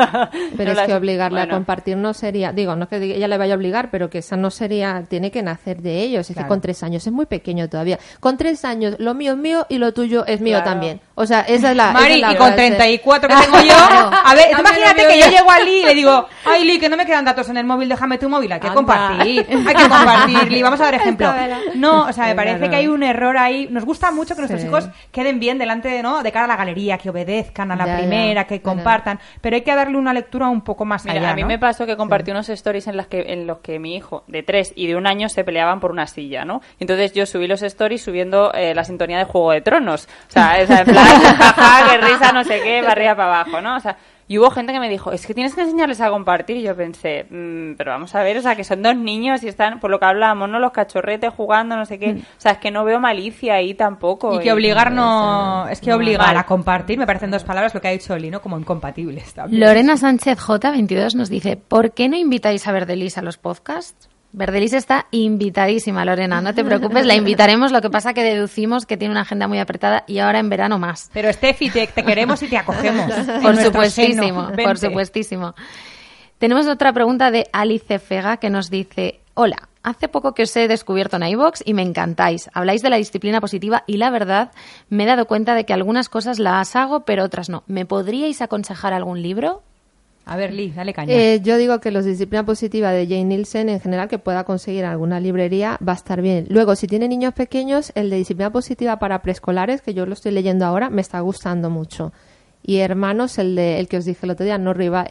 pero es que obligarle a compartir no sería, digo, no es que ella le vaya a obligar, pero que esa no sería, tiene que nacer de ellos. Es que con tres años es muy pequeño todavía. Con tres años, lo mío es mío y lo tuyo es mío también. O sea, esa es la. Mari, y con 34 que tengo yo. A ver, imagínate que yo llego a Lee y le digo, ay Lee, que no me quedan datos en el móvil, déjame tu móvil, hay que compartir. Hay que compartir, Lee. Vamos a ver ejemplo. No, o sea, me parece que hay un error ahí. Nos gusta mucho que nuestros hijos queden bien delante, ¿no? De cara a la galería, que obedezcan a la primera, que compartan. Pero hay que darle una lectura un poco más allá. A mí me pasó que compartí unos stories en, las que, en los que mi hijo de tres y de un año se peleaban por una silla, ¿no? Entonces yo subí los stories subiendo eh, la sintonía de Juego de Tronos. O sea, esa en plan, jaja, qué risa, no sé qué, barría para abajo, ¿no? O sea, y hubo gente que me dijo, es que tienes que enseñarles a compartir. Y yo pensé, mm, pero vamos a ver, o sea, que son dos niños y están, por lo que hablábamos, ¿no? Los cachorretes jugando, no sé qué. Mm. O sea, es que no veo malicia ahí tampoco. Y que obligar no... Es que obligar a compartir, me parecen dos palabras lo que ha dicho Oli, ¿no? Como incompatibles también. Lorena Sánchez J22 nos dice, ¿por qué no invitáis a Verdelis a los podcasts? Verdelis está invitadísima, Lorena. No te preocupes, la invitaremos. Lo que pasa que deducimos que tiene una agenda muy apretada y ahora en verano más. Pero Steffi, te, queremos y te acogemos. por supuestísimo, por supuestísimo. Tenemos otra pregunta de Alice Fega que nos dice: Hola, hace poco que os he descubierto en iVox y me encantáis. Habláis de la disciplina positiva y la verdad me he dado cuenta de que algunas cosas las hago, pero otras no. ¿Me podríais aconsejar algún libro? A ver, Liz, dale caña. Eh, yo digo que los disciplina positiva de Jane Nielsen, en general, que pueda conseguir en alguna librería, va a estar bien. Luego, si tiene niños pequeños, el de disciplina positiva para preescolares, que yo lo estoy leyendo ahora, me está gustando mucho y hermanos, el de el que os dije el otro día, no rival,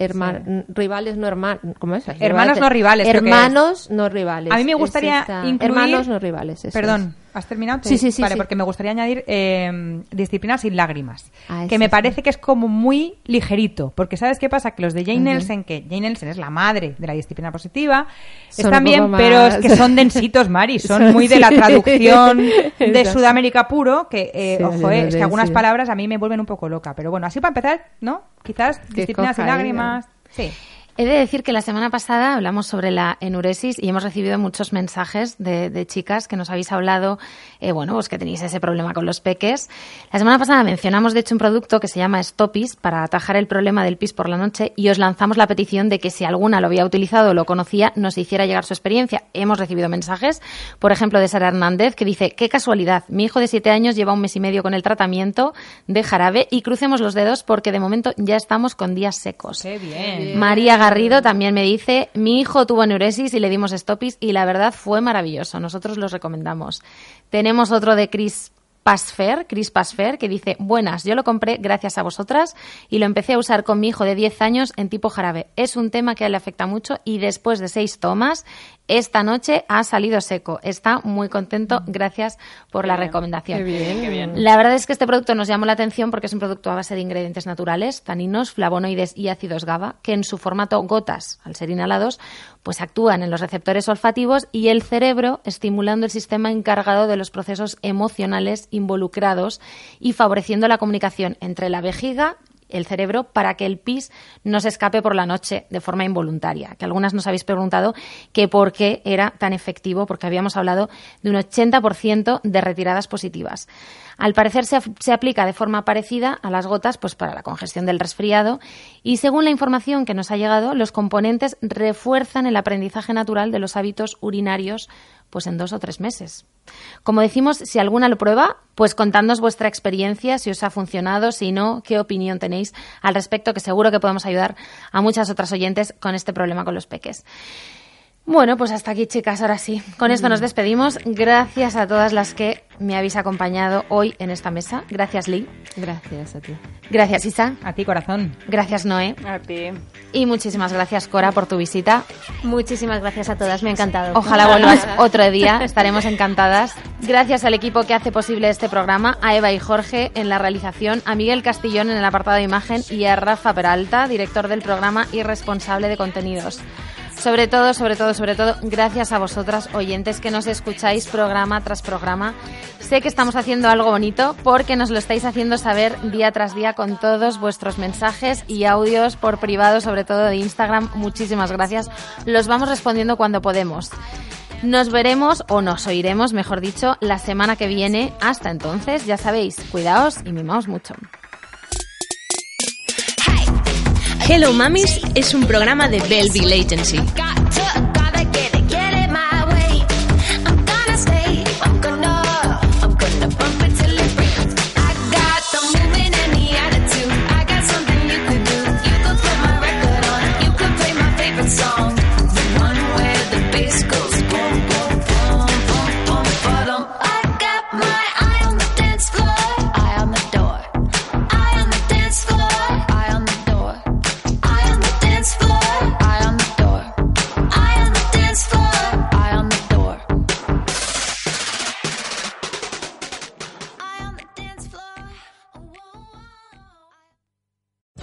rivales, no hermanos, ¿cómo es? Hermanos no rivales. Hermanos no rivales. A mí me gustaría incluir... Hermanos no rivales. Perdón, ¿has terminado? Sí, sí, sí. Vale, porque me gustaría añadir eh, disciplina sin lágrimas, ah, que me parece que es como muy ligerito, porque ¿sabes qué pasa? Que los de Jane Nelson, que Jane Nelson es la madre de la disciplina positiva, están bien, pero es que son densitos, Mari, son muy de la traducción de Sudamérica puro, que, eh, ojo, eh, es que algunas palabras a mí me vuelven un poco loca, pero bueno, así para empezar, ¿no? Quizás disciplinas y lágrimas. Sí. He de decir que la semana pasada hablamos sobre la enuresis y hemos recibido muchos mensajes de, chicas que nos habéis hablado, eh, bueno, pues que tenéis ese problema con los peques. La semana pasada mencionamos, de hecho, un producto que se llama Stopis para atajar el problema del pis por la noche y os lanzamos la petición de que si alguna lo había utilizado o lo conocía, nos hiciera llegar su experiencia. Hemos recibido mensajes, por ejemplo, de Sara Hernández, que dice, qué casualidad, mi hijo de siete años lleva un mes y medio con el tratamiento de jarabe y crucemos los dedos porque de momento ya estamos con días secos. Qué bien. María Garrido también me dice, mi hijo tuvo neuresis y le dimos stopis y la verdad fue maravilloso. Nosotros los recomendamos. Tenemos otro de Chris Pasfer, Chris Pasfer, que dice, buenas, yo lo compré gracias a vosotras y lo empecé a usar con mi hijo de 10 años en tipo jarabe. Es un tema que a él le afecta mucho y después de seis tomas esta noche ha salido seco. Está muy contento. Gracias por la recomendación. Qué bien, qué bien. La verdad es que este producto nos llamó la atención porque es un producto a base de ingredientes naturales, taninos, flavonoides y ácidos GABA, que en su formato gotas, al ser inhalados, pues actúan en los receptores olfativos y el cerebro, estimulando el sistema encargado de los procesos emocionales involucrados y favoreciendo la comunicación entre la vejiga el cerebro para que el pis no se escape por la noche de forma involuntaria. Que algunas nos habéis preguntado que por qué era tan efectivo, porque habíamos hablado de un 80% de retiradas positivas. Al parecer se, se, aplica de forma parecida a las gotas pues para la congestión del resfriado y según la información que nos ha llegado, los componentes refuerzan el aprendizaje natural de los hábitos urinarios pues en dos o tres meses. Como decimos, si alguna lo prueba, pues contadnos vuestra experiencia, si os ha funcionado, si no, qué opinión tenéis al respecto, que seguro que podemos ayudar a muchas otras oyentes con este problema con los peques. Bueno, pues hasta aquí, chicas. Ahora sí. Con esto nos despedimos. Gracias a todas las que me habéis acompañado hoy en esta mesa. Gracias, Lee. Gracias a ti. Gracias, Isa. A ti, corazón. Gracias, Noé. A ti. Y muchísimas gracias, Cora, por tu visita. Muchísimas gracias a todas. Me ha encantado. Ojalá vuelvas otro día. Estaremos encantadas. Gracias al equipo que hace posible este programa, a Eva y Jorge en la realización, a Miguel Castillón en el apartado de imagen y a Rafa Peralta, director del programa y responsable de contenidos. Sobre todo, sobre todo, sobre todo, gracias a vosotras, oyentes, que nos escucháis programa tras programa. Sé que estamos haciendo algo bonito porque nos lo estáis haciendo saber día tras día con todos vuestros mensajes y audios por privado, sobre todo de Instagram. Muchísimas gracias. Los vamos respondiendo cuando podemos. Nos veremos o nos oiremos, mejor dicho, la semana que viene. Hasta entonces, ya sabéis, cuidaos y mimaos mucho. Hello Mamis es un programa de Belleville Agency.